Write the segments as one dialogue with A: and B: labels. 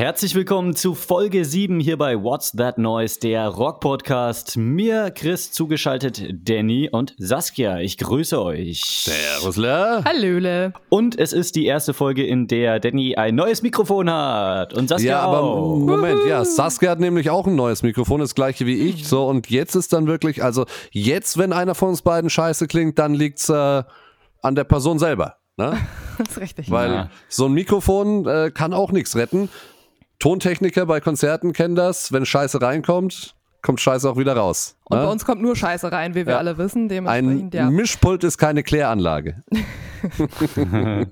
A: Herzlich willkommen zu Folge 7 hier bei What's That Noise, der Rock-Podcast. Mir, Chris, zugeschaltet Danny und Saskia. Ich grüße euch.
B: Servusle.
C: Hallöle.
A: Und es ist die erste Folge, in der Danny ein neues Mikrofon hat. Und Saskia
B: Ja, aber
A: auch.
B: Moment, ja, Saskia hat nämlich auch ein neues Mikrofon, das gleiche wie ich. So, und jetzt ist dann wirklich, also jetzt, wenn einer von uns beiden scheiße klingt, dann liegt's äh, an der Person selber. Ne?
C: Das ist richtig.
B: Weil
A: Ja.
B: so ein Mikrofon äh, kann auch nichts retten. Tontechniker bei Konzerten kennen das. Wenn Scheiße reinkommt, kommt Scheiße auch wieder raus.
C: Und
B: ne?
C: bei uns kommt nur Scheiße rein, wie wir
B: Ja.
C: alle wissen.
B: Ein
C: ja.
B: Mischpult ist keine Kläranlage.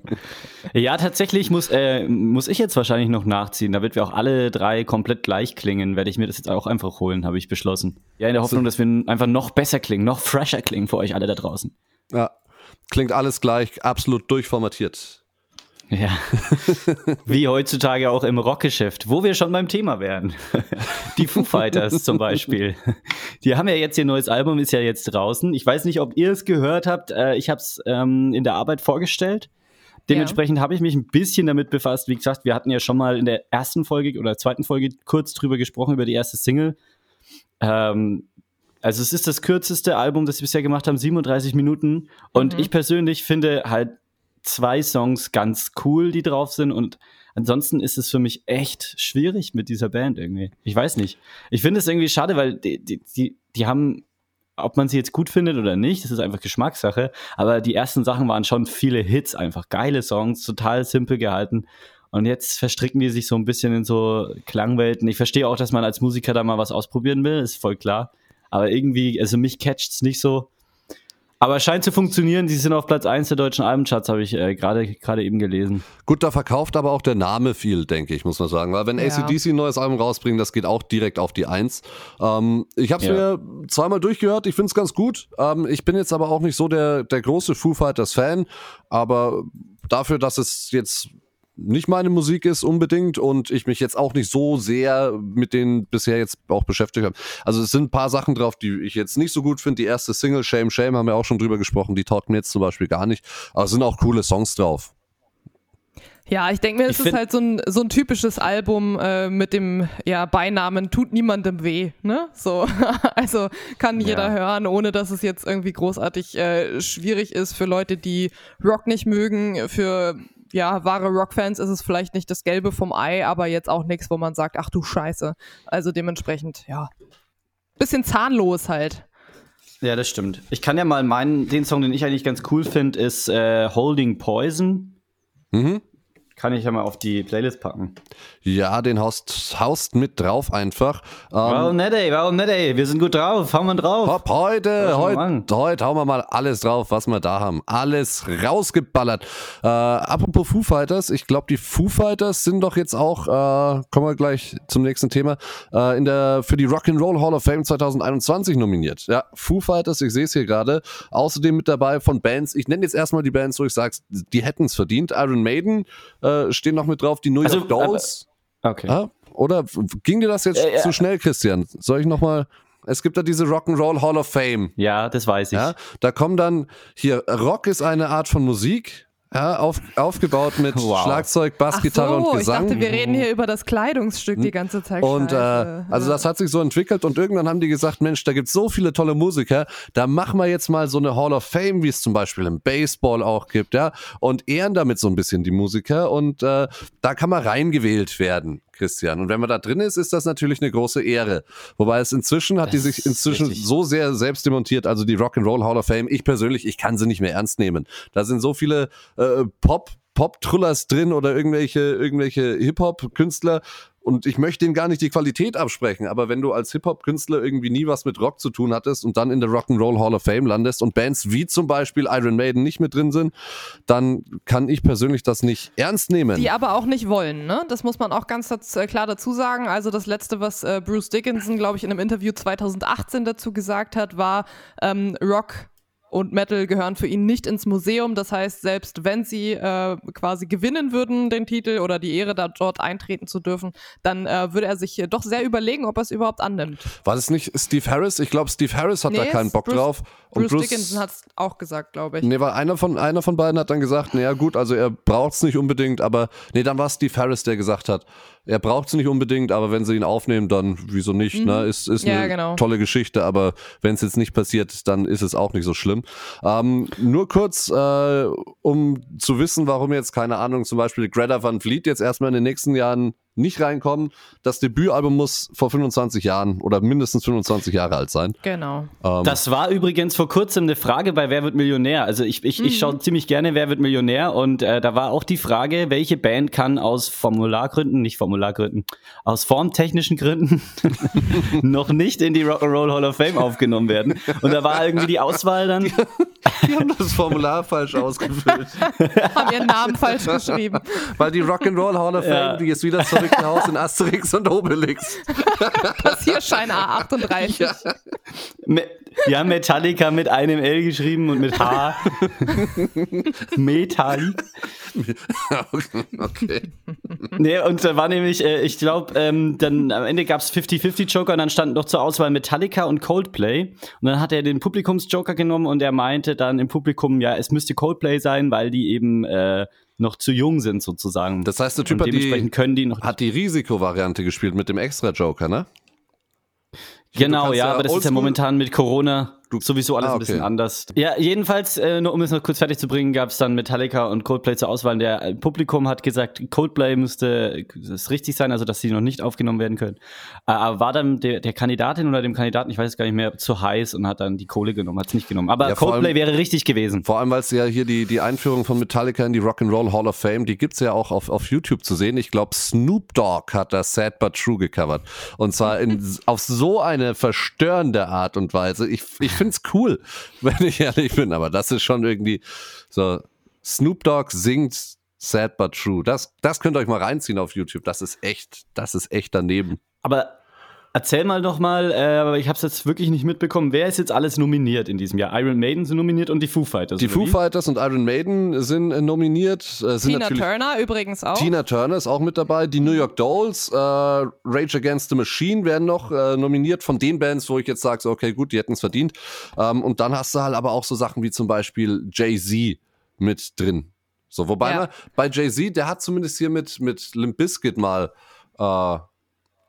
A: Ja, tatsächlich muss, äh, muss ich jetzt wahrscheinlich noch nachziehen, damit wir auch alle drei komplett gleich klingen. Werde ich mir das jetzt auch einfach holen, habe ich beschlossen. Ja, in der Hoffnung, dass wir einfach noch besser klingen, noch fresher klingen für euch alle da draußen.
B: Ja. Klingt alles gleich, absolut durchformatiert.
A: Ja. Wie heutzutage auch im Rockgeschäft, wo wir schon beim Thema wären. Die Foo Fighters zum Beispiel. Die haben ja jetzt ihr neues Album, ist ja jetzt draußen. Ich weiß nicht, ob ihr es gehört habt. Äh, Ich habe es ähm, in der Arbeit vorgestellt. Dementsprechend habe ich mich ein bisschen damit befasst. Wie gesagt, wir hatten ja schon mal in der ersten Folge oder zweiten Folge kurz drüber gesprochen, über die erste Single. Ähm, also es ist das kürzeste Album, das sie bisher gemacht haben, 37 Minuten. Und
C: Mhm.
A: ich persönlich finde halt zwei Songs ganz cool, die drauf sind. Und ansonsten ist es für mich echt schwierig mit dieser Band irgendwie. Ich weiß nicht. Ich finde es irgendwie schade, weil die, die, die, die haben, ob man sie jetzt gut findet oder nicht, das ist einfach Geschmackssache. Aber die ersten Sachen waren schon viele Hits, einfach geile Songs, total simpel gehalten. Und jetzt verstricken die sich so ein bisschen in so Klangwelten. Ich verstehe auch, dass man als Musiker da mal was ausprobieren will, ist voll klar. Aber irgendwie, also mich catcht's nicht so. Aber es scheint zu funktionieren. Sie sind auf Platz 1 der deutschen Albencharts, habe ich äh, gerade gerade eben gelesen.
B: Gut, da verkauft aber auch der Name viel, denke ich, muss man sagen. Weil wenn
C: Ja.
B: ACDC ein neues Album rausbringen, das geht auch direkt auf die Eins. Ähm, ich habe es
A: Ja.
B: mir zweimal durchgehört, ich finde es ganz gut. Ähm, ich bin jetzt aber auch nicht so der, der große Foo Fighters-Fan, aber dafür, dass es jetzt nicht meine Musik ist unbedingt und ich mich jetzt auch nicht so sehr mit denen bisher jetzt auch beschäftigt habe. Also es sind ein paar Sachen drauf, die ich jetzt nicht so gut finde. Die erste Single, Shame, Shame, haben wir auch schon drüber gesprochen, die taugt mir jetzt zum Beispiel gar nicht. Aber es sind auch coole Songs drauf.
C: Ja, ich denke mir, es
A: Ich
C: ist halt so ein, so ein typisches Album äh, mit dem ja, Beinamen Tut niemandem weh. Ne? So. also kann jeder
A: Ja.
C: hören, ohne dass es jetzt irgendwie großartig äh, schwierig ist für Leute, die Rock nicht mögen. Für ja, wahre Rockfans ist es vielleicht nicht das Gelbe vom Ei, aber jetzt auch nichts, wo man sagt, ach du Scheiße. Also dementsprechend, ja. Bisschen zahnlos halt.
A: Ja, das stimmt. Ich kann ja mal meinen, den Song, den ich eigentlich ganz cool finde, ist äh, Holding Poison.
B: Mhm.
A: Kann ich ja mal auf die Playlist packen.
B: Ja, den haust, haust mit drauf einfach. Ähm,
A: Warum nicht, ey? Warum nicht, ey? Wir sind gut drauf. Hauen wir drauf.
B: Hopp, heute, heute, heute hauen wir mal alles drauf, was wir da haben. Alles rausgeballert. Äh, apropos Foo Fighters, ich glaube, die Foo Fighters sind doch jetzt auch, äh, kommen wir gleich zum nächsten Thema, äh, in der, für die Rock'n'Roll Hall of Fame 2021 nominiert. Ja, Foo Fighters, ich sehe es hier gerade. Außerdem mit dabei von Bands, ich nenne jetzt erstmal die Bands, wo ich sage, die hätten es verdient. Iron Maiden äh, stehen noch mit drauf, die New York
A: Also,
B: Dolls.
A: Okay.
B: Ah, oder ging dir das jetzt
A: Äh, ja.
B: zu schnell, Christian? Soll ich nochmal. Es gibt da diese Rock'n'Roll Hall of Fame.
A: Ja, das weiß ich.
B: Ja, da kommen dann hier, Rock ist eine Art von Musik, ja, auf, aufgebaut mit
A: Wow.
B: Schlagzeug, Bass,
C: Ach
B: Gitarre
C: so,
B: und
C: ich
B: Gesang.
C: dachte, wir reden hier über das Kleidungsstück die ganze Zeit.
B: Und äh, also das hat sich so entwickelt und irgendwann haben die gesagt, Mensch, da gibt's so viele tolle Musiker, da machen wir jetzt mal so eine Hall of Fame, wie es zum Beispiel im Baseball auch gibt, ja, und ehren damit so ein bisschen die Musiker und äh, da kann man reingewählt werden. Christian. Und wenn man da drin ist, ist das natürlich eine große Ehre. Wobei es inzwischen hat die
A: Das
B: sich
A: ist
B: inzwischen so sehr selbst demontiert, also die Rock'n'Roll Hall of Fame. Ich persönlich, ich kann sie nicht mehr ernst nehmen. Da sind so viele äh, Pop Pop-Trullers drin oder irgendwelche, irgendwelche Hip-Hop-Künstler. Und ich möchte denen gar nicht die Qualität absprechen, aber wenn du als Hip-Hop-Künstler irgendwie nie was mit Rock zu tun hattest und dann in der Rock'n'Roll Hall of Fame landest und Bands wie zum Beispiel Iron Maiden nicht mit drin sind, dann kann ich persönlich das nicht ernst nehmen.
C: Die aber auch nicht wollen, ne? Das muss man auch ganz daz- äh, klar dazu sagen. Also das letzte, was äh, Bruce Dickinson, glaube ich, in einem Interview 2018 dazu gesagt hat, war ähm, Rock und Metal gehören für ihn nicht ins Museum. Das heißt, selbst wenn sie äh, quasi gewinnen würden, den Titel oder die Ehre, da dort eintreten zu dürfen, dann äh, würde er sich doch sehr überlegen, ob er es überhaupt annimmt.
B: War das nicht Steve Harris? Ich glaube, Steve Harris hat da
C: Nee,
B: keinen Bock
C: Bruce-
B: drauf.
C: Bruce, Dickinson hat es auch gesagt, glaube ich.
B: Nee, weil einer von, einer von beiden hat dann gesagt, naja gut, also er braucht es nicht unbedingt, aber nee, dann war es Steve Harris, der gesagt hat, er braucht es nicht unbedingt, aber wenn sie ihn aufnehmen, dann wieso nicht? Ne? Ist, ist
C: Ja,
B: eine
C: genau.
B: tolle Geschichte, aber wenn es jetzt nicht passiert, dann ist es auch nicht so schlimm. Ähm, nur kurz, äh, um zu wissen, warum jetzt, keine Ahnung, zum Beispiel Greta Van Fleet jetzt erstmal in den nächsten Jahren nicht reinkommen. Das Debütalbum muss vor 25 Jahren oder mindestens 25 Jahre alt sein.
C: Genau.
B: Ähm,
A: Das war übrigens vor kurzem eine Frage bei Wer wird Millionär? Also ich, ich, ich
C: Mhm.
A: schaue ziemlich gerne Wer wird Millionär und äh, da war auch die Frage, welche Band kann aus Formulargründen, nicht Formulargründen, aus formtechnischen Gründen noch nicht in die Rock'n'Roll Hall of Fame aufgenommen werden. Und da war irgendwie die Auswahl dann,
B: die haben das Formular falsch ausgefüllt.
C: Haben ihren Namen falsch geschrieben.
B: Weil die Rock'n'Roll Hall of Fame,
A: Ja.
B: die ist wieder zurück Hause in Asterix und Obelix.
C: Passierschein A38.
B: Ja.
A: Me- haben Metallica mit einem L geschrieben und mit H. Metall.
B: okay.
A: Nee, und da war nämlich, äh, ich glaube, ähm, dann am Ende gab es 50-50 Joker und dann stand noch zur Auswahl Metallica und Coldplay. Und dann hat er den Publikumsjoker genommen und er meinte dann im Publikum, ja, es müsste Coldplay sein, weil die eben äh, noch zu jung sind sozusagen.
B: Das heißt, der Typ hat die,
A: können die noch.
B: hat die Risikovariante gespielt mit dem Extra-Joker, ne?
A: genau, ja,
B: ja
A: aber das ist ja momentan mit Corona
B: Du-
A: sowieso alles
B: Ah,
A: ein bisschen
B: okay.
A: anders. Ja, jedenfalls, äh, nur um es noch kurz fertig zu bringen, gab es dann Metallica und Coldplay zur Auswahl. Der äh, Publikum hat gesagt, Coldplay müsste das richtig sein, also dass sie noch nicht aufgenommen werden können. Äh, aber war dann der, der Kandidatin oder dem Kandidaten, ich weiß es gar nicht mehr, zu heiß und hat dann die Kohle genommen, hat es nicht genommen. Aber
B: Ja,
A: Coldplay
B: allem-
A: wäre richtig gewesen.
B: Vor allem, weil es ja hier die, die Einführung von Metallica in die Rock'n'Roll Hall of Fame, die gibt's ja auch auf, auf YouTube zu sehen. Ich glaube, Snoop Dogg hat das Sad But True gecovert. Und zwar in, auf so eine verstörende Art und Weise. Ich, ich find's cool, wenn ich ehrlich bin, aber das ist schon irgendwie so. Snoop Dogg singt Sad But True. Das, das könnt ihr euch mal reinziehen auf YouTube. Das ist echt, das ist echt daneben.
A: Aber erzähl mal noch mal, äh, aber ich habe es jetzt wirklich nicht mitbekommen, wer ist jetzt alles nominiert in diesem Jahr? Iron Maiden sind nominiert und die Foo Fighters.
B: Die Foo
A: wie?
B: Fighters und Iron Maiden sind äh, nominiert. Äh, sind
C: Tina Turner übrigens auch.
B: Tina Turner ist auch mit dabei. Die New York Dolls, äh, Rage Against the Machine werden noch äh, nominiert von den Bands, wo ich jetzt sage, so, okay, gut, die hätten es verdient. Ähm, und dann hast du halt aber auch so Sachen wie zum Beispiel Jay-Z mit drin. So, wobei
C: Ja.
B: man, bei Jay-Z, der hat zumindest hier mit, mit Limp Bizkit mal äh,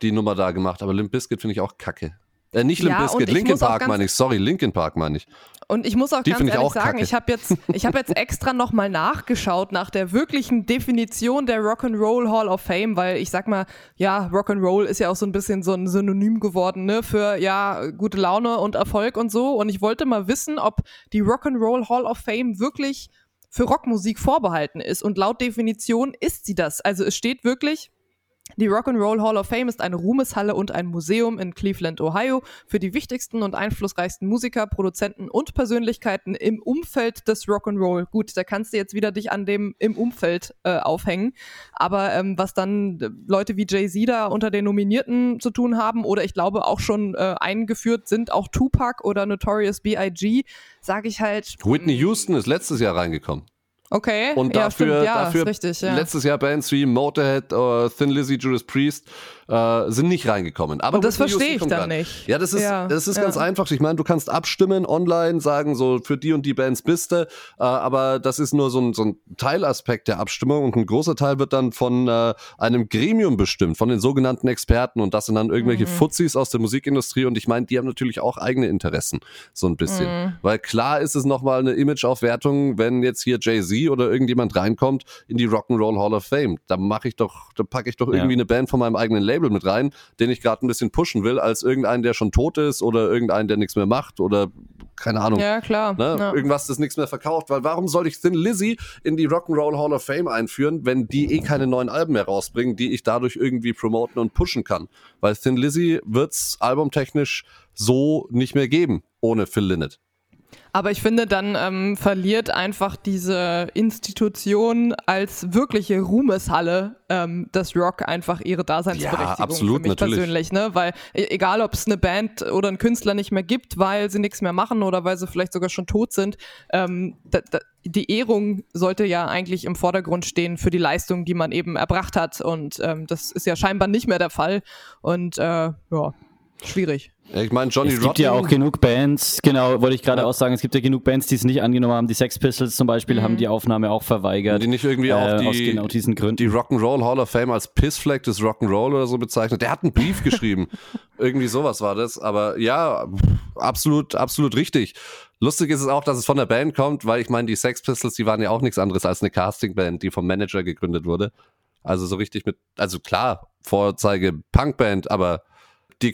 B: die Nummer da gemacht, aber Limp Bizkit finde ich auch kacke. Äh, nicht Limp
C: Ja,
B: Bizkit, Linkin Park meine ich. Sorry, Linkin Park meine ich.
C: Und ich muss auch
B: Die
C: ganz ehrlich
B: auch
C: sagen,
B: kacke.
C: ich habe jetzt, ich hab jetzt extra nochmal nachgeschaut nach der wirklichen Definition der Rock'n'Roll Hall of Fame, weil ich sag mal, ja, Rock'n'Roll ist ja auch so ein bisschen so ein Synonym geworden, ne, für ja, gute Laune und Erfolg und so. Und ich wollte mal wissen, ob die Rock'n'Roll Hall of Fame wirklich für Rockmusik vorbehalten ist. Und laut Definition ist sie das. Also es steht wirklich, die Rock'n'Roll Hall of Fame ist eine Ruhmeshalle und ein Museum in Cleveland, Ohio für die wichtigsten und einflussreichsten Musiker, Produzenten und Persönlichkeiten im Umfeld des Rock'n'Roll. Gut, da kannst du jetzt wieder dich an dem im Umfeld äh, aufhängen. Aber ähm, was dann äh, Leute wie Jay-Z da unter den Nominierten zu tun haben oder ich glaube auch schon äh, eingeführt sind, auch Tupac oder Notorious B.I.G., sage ich halt,
B: Whitney Houston ist letztes Jahr reingekommen.
C: Okay.
B: Und
C: ja,
B: dafür,
C: stimmt, ja,
B: dafür
C: ist richtig, ja.
B: letztes Jahr Bands wie Motorhead, äh, Thin Lizzy, Judas Priest äh, sind nicht reingekommen. Aber
C: Und das verstehe ich dann
B: rein.
C: nicht.
B: Ja, das ist,
C: Ja,
B: das ist
C: ja.
B: ganz einfach. Ich meine, du kannst abstimmen online, sagen so, für die und die Bands bist du, äh, aber das ist nur so ein, so ein Teilaspekt der Abstimmung und ein großer Teil wird dann von äh, einem Gremium bestimmt, von den sogenannten Experten und das sind dann irgendwelche
C: Mhm.
B: Fuzis aus der Musikindustrie und ich meine, die haben natürlich auch eigene Interessen, so ein bisschen.
C: Mhm.
B: Weil klar ist es nochmal eine Imageaufwertung, wenn jetzt hier Jay-Z oder irgendjemand reinkommt in die Rock'n'Roll Hall of Fame. Da mache ich doch, da packe ich doch
A: Ja.
B: irgendwie eine Band von meinem eigenen Label mit rein, den ich gerade ein bisschen pushen will, als irgendeinen, der schon tot ist oder irgendeinen, der nichts mehr macht oder keine Ahnung.
C: Ja, klar.
B: Ne?
C: Ja.
B: Irgendwas, das nichts mehr verkauft. Weil warum soll ich Thin Lizzy in die Rock'n'Roll Hall of Fame einführen, wenn die eh keine neuen Alben mehr rausbringen, die ich dadurch irgendwie promoten und pushen kann? Weil Thin Lizzy wird's albumtechnisch so nicht mehr geben, ohne Phil Lynott.
C: Aber ich finde, dann ähm, verliert einfach diese Institution als wirkliche Ruhmeshalle ähm, des Rock einfach ihre Daseinsberechtigung
B: Ja, absolut,
C: für mich
B: natürlich.
C: persönlich, ne? Weil e- egal, ob es eine Band oder einen Künstler nicht mehr gibt, weil sie nichts mehr machen oder weil sie vielleicht sogar schon tot sind, ähm, da, da, die Ehrung sollte ja eigentlich im Vordergrund stehen für die Leistung, die man eben erbracht hat. Und ähm, das ist ja scheinbar nicht mehr der Fall. Und äh, ja, schwierig.
B: Ich meine, Johnny
A: Es gibt ja auch genug Bands, genau, wollte ich gerade
B: Ja.
A: auch sagen, es gibt ja genug Bands, die es nicht angenommen haben. Die Sex Pistols zum Beispiel
C: Mhm.
A: haben die Aufnahme auch verweigert.
B: die nicht irgendwie auch
A: äh,
B: die,
A: aus genau diesen Gründen.
B: die Rock'n'Roll Hall of Fame als Pissfleck des Rock'n'Roll oder so bezeichnet. Der hat einen Brief geschrieben. Irgendwie sowas war das. Aber ja, absolut, absolut richtig. Lustig ist es auch, dass es von der Band kommt, weil ich meine, die Sex Pistols, die waren ja auch nichts anderes als eine Castingband, die vom Manager gegründet wurde. Also so richtig mit, also klar, Vorzeige Punkband, aber die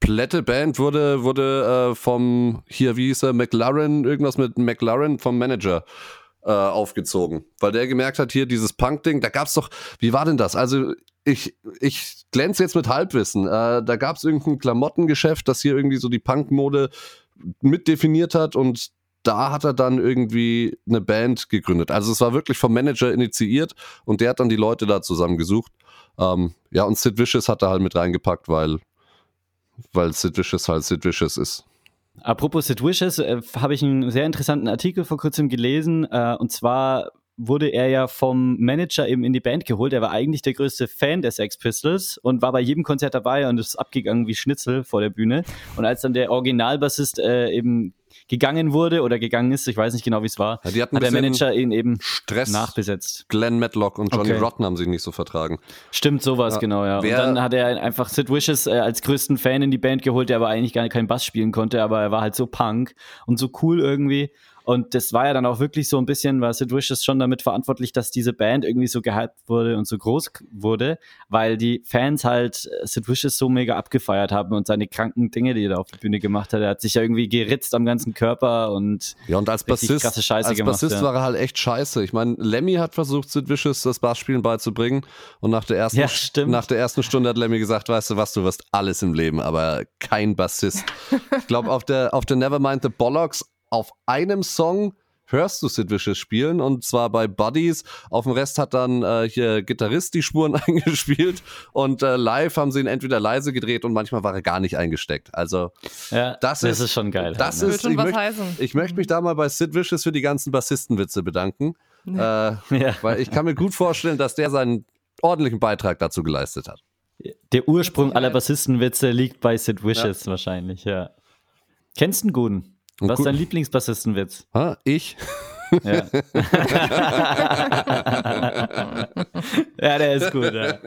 B: komplette Band wurde, wurde äh, vom, hier, wie hieß er, McLaren, irgendwas mit McLaren vom Manager äh, aufgezogen. Weil der gemerkt hat, hier dieses Punk-Ding, da gab's doch, wie war denn das? Also ich, ich glänze jetzt mit Halbwissen. Äh, da gab's irgendein Klamottengeschäft, das hier irgendwie so die Punk-Mode mitdefiniert hat und da hat er dann irgendwie eine Band gegründet. Also es war wirklich vom Manager initiiert und der hat dann die Leute da zusammengesucht. Ähm, ja, und Sid Vicious hat er halt mit reingepackt, weil, weil Sid Vicious halt Sid Vicious ist.
A: Apropos Sid Wishes, äh, habe ich einen sehr interessanten Artikel vor kurzem gelesen. Äh, und zwar wurde er ja vom Manager eben in die Band geholt. Er war eigentlich der größte Fan der Sex Pistols und war bei jedem Konzert dabei und ist abgegangen wie Schnitzel vor der Bühne. Und als dann der Originalbassist äh, eben gegangen wurde oder gegangen ist, ich weiß nicht genau, wie es war,
B: Ja,
A: hat der Manager ihn eben
B: Stress.
A: nachbesetzt.
B: Glenn Matlock und Johnny
A: Okay.
B: Rotten haben sich nicht so vertragen.
A: Stimmt, sowas,
B: Ja.
A: genau, ja.
B: Wer-
A: und dann hat er einfach Sid Vicious äh, als größten Fan in die Band geholt, der aber eigentlich gar keinen Bass spielen konnte, aber er war halt so punk und so cool irgendwie. Und das war ja dann auch wirklich so ein bisschen, war Sid Vicious schon damit verantwortlich, dass diese Band irgendwie so gehypt wurde und so groß wurde, weil die Fans halt äh, Sid Vicious so mega abgefeiert haben und seine kranken Dinge, die er da auf der Bühne gemacht hat. Er hat sich ja irgendwie geritzt am ganzen Körper und
B: Ja, und als Bassist,
A: krasse Scheiße
B: als
A: gemacht,
B: Bassist
A: ja.
B: war er halt echt scheiße. Ich meine, Lemmy hat versucht, Sid Vicious das Bassspielen beizubringen und nach der ersten,
A: Ja,
B: nach der ersten Stunde hat Lemmy gesagt, weißt du was, du wirst alles im Leben, aber kein Bassist. ich glaube, auf der, auf der Nevermind the Bollocks, auf einem Song hörst du Sid Vicious spielen und zwar bei Buddies. Auf dem Rest hat dann äh, hier Gitarrist die Spuren eingespielt und äh, live haben sie ihn entweder leise gedreht und manchmal war er gar nicht eingesteckt. Also
A: ja,
B: Das ist-
A: schon geil.
B: das
A: halt, ne?
B: ist- ich
C: was
B: möcht-
C: heißen.
B: ich möchte mich da mal bei Sid Vicious für die ganzen Bassistenwitze bedanken. Äh,
A: ja.
B: weil ich kann mir gut vorstellen, dass der seinen ordentlichen Beitrag dazu geleistet hat.
A: Der Ursprung aller. Bassistenwitze liegt bei Sid Vicious wahrscheinlich, ja. Kennst du einen guten?
B: Einen
A: Was ist dein Lieblingsbassistenwitz?
B: Ha, ich?
A: Ja. ja, der ist gut. Ja,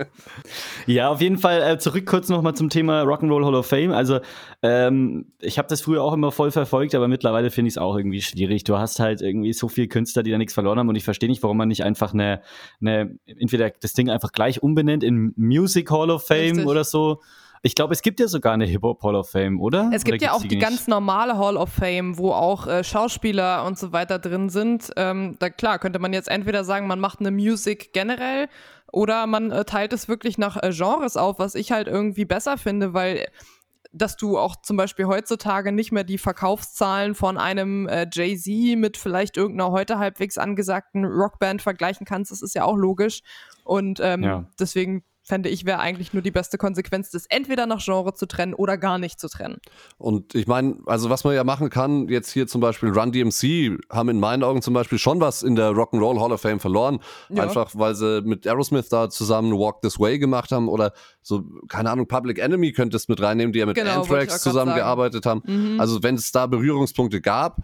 A: ja auf jeden Fall äh, zurück kurz nochmal zum Thema Rock'n'Roll Hall of Fame. Also, ähm, ich habe das früher auch immer voll verfolgt, aber mittlerweile finde ich es auch irgendwie schwierig. Du hast halt irgendwie so viele Künstler, die da nichts verloren haben und ich verstehe nicht, warum man nicht einfach eine, eine, entweder das Ding einfach gleich umbenennt in Music Hall of Fame
C: Richtig.
A: oder so. Ich glaube, es gibt ja sogar eine Hip-Hop Hall of Fame, oder?
C: Es gibt
A: oder
C: ja auch die
A: nicht?
C: ganz normale Hall of Fame, wo auch äh, Schauspieler und so weiter drin sind. Ähm, da klar könnte man jetzt entweder sagen, man macht eine Music generell oder man äh, teilt es wirklich nach äh, Genres auf, was ich halt irgendwie besser finde, weil dass du auch zum Beispiel heutzutage nicht mehr die Verkaufszahlen von einem äh, Jay-Z mit vielleicht irgendeiner heute halbwegs angesagten Rockband vergleichen kannst, das ist ja auch logisch. Und ähm,
A: Ja.
C: deswegen fände ich, wäre eigentlich nur die beste Konsequenz, das entweder nach Genre zu trennen oder gar nicht zu trennen.
B: Und ich meine, also was man ja machen kann, jetzt hier zum Beispiel Run DMC haben in meinen Augen zum Beispiel schon was in der Rock'n'Roll Hall of Fame verloren.
C: Ja.
B: Einfach weil sie mit Aerosmith da zusammen Walk This Way gemacht haben oder so, keine Ahnung, Public Enemy könntest mit reinnehmen, die ja mit
C: Genau,
B: Anthrax zusammengearbeitet haben.
C: Mhm.
B: Also wenn es da Berührungspunkte gab,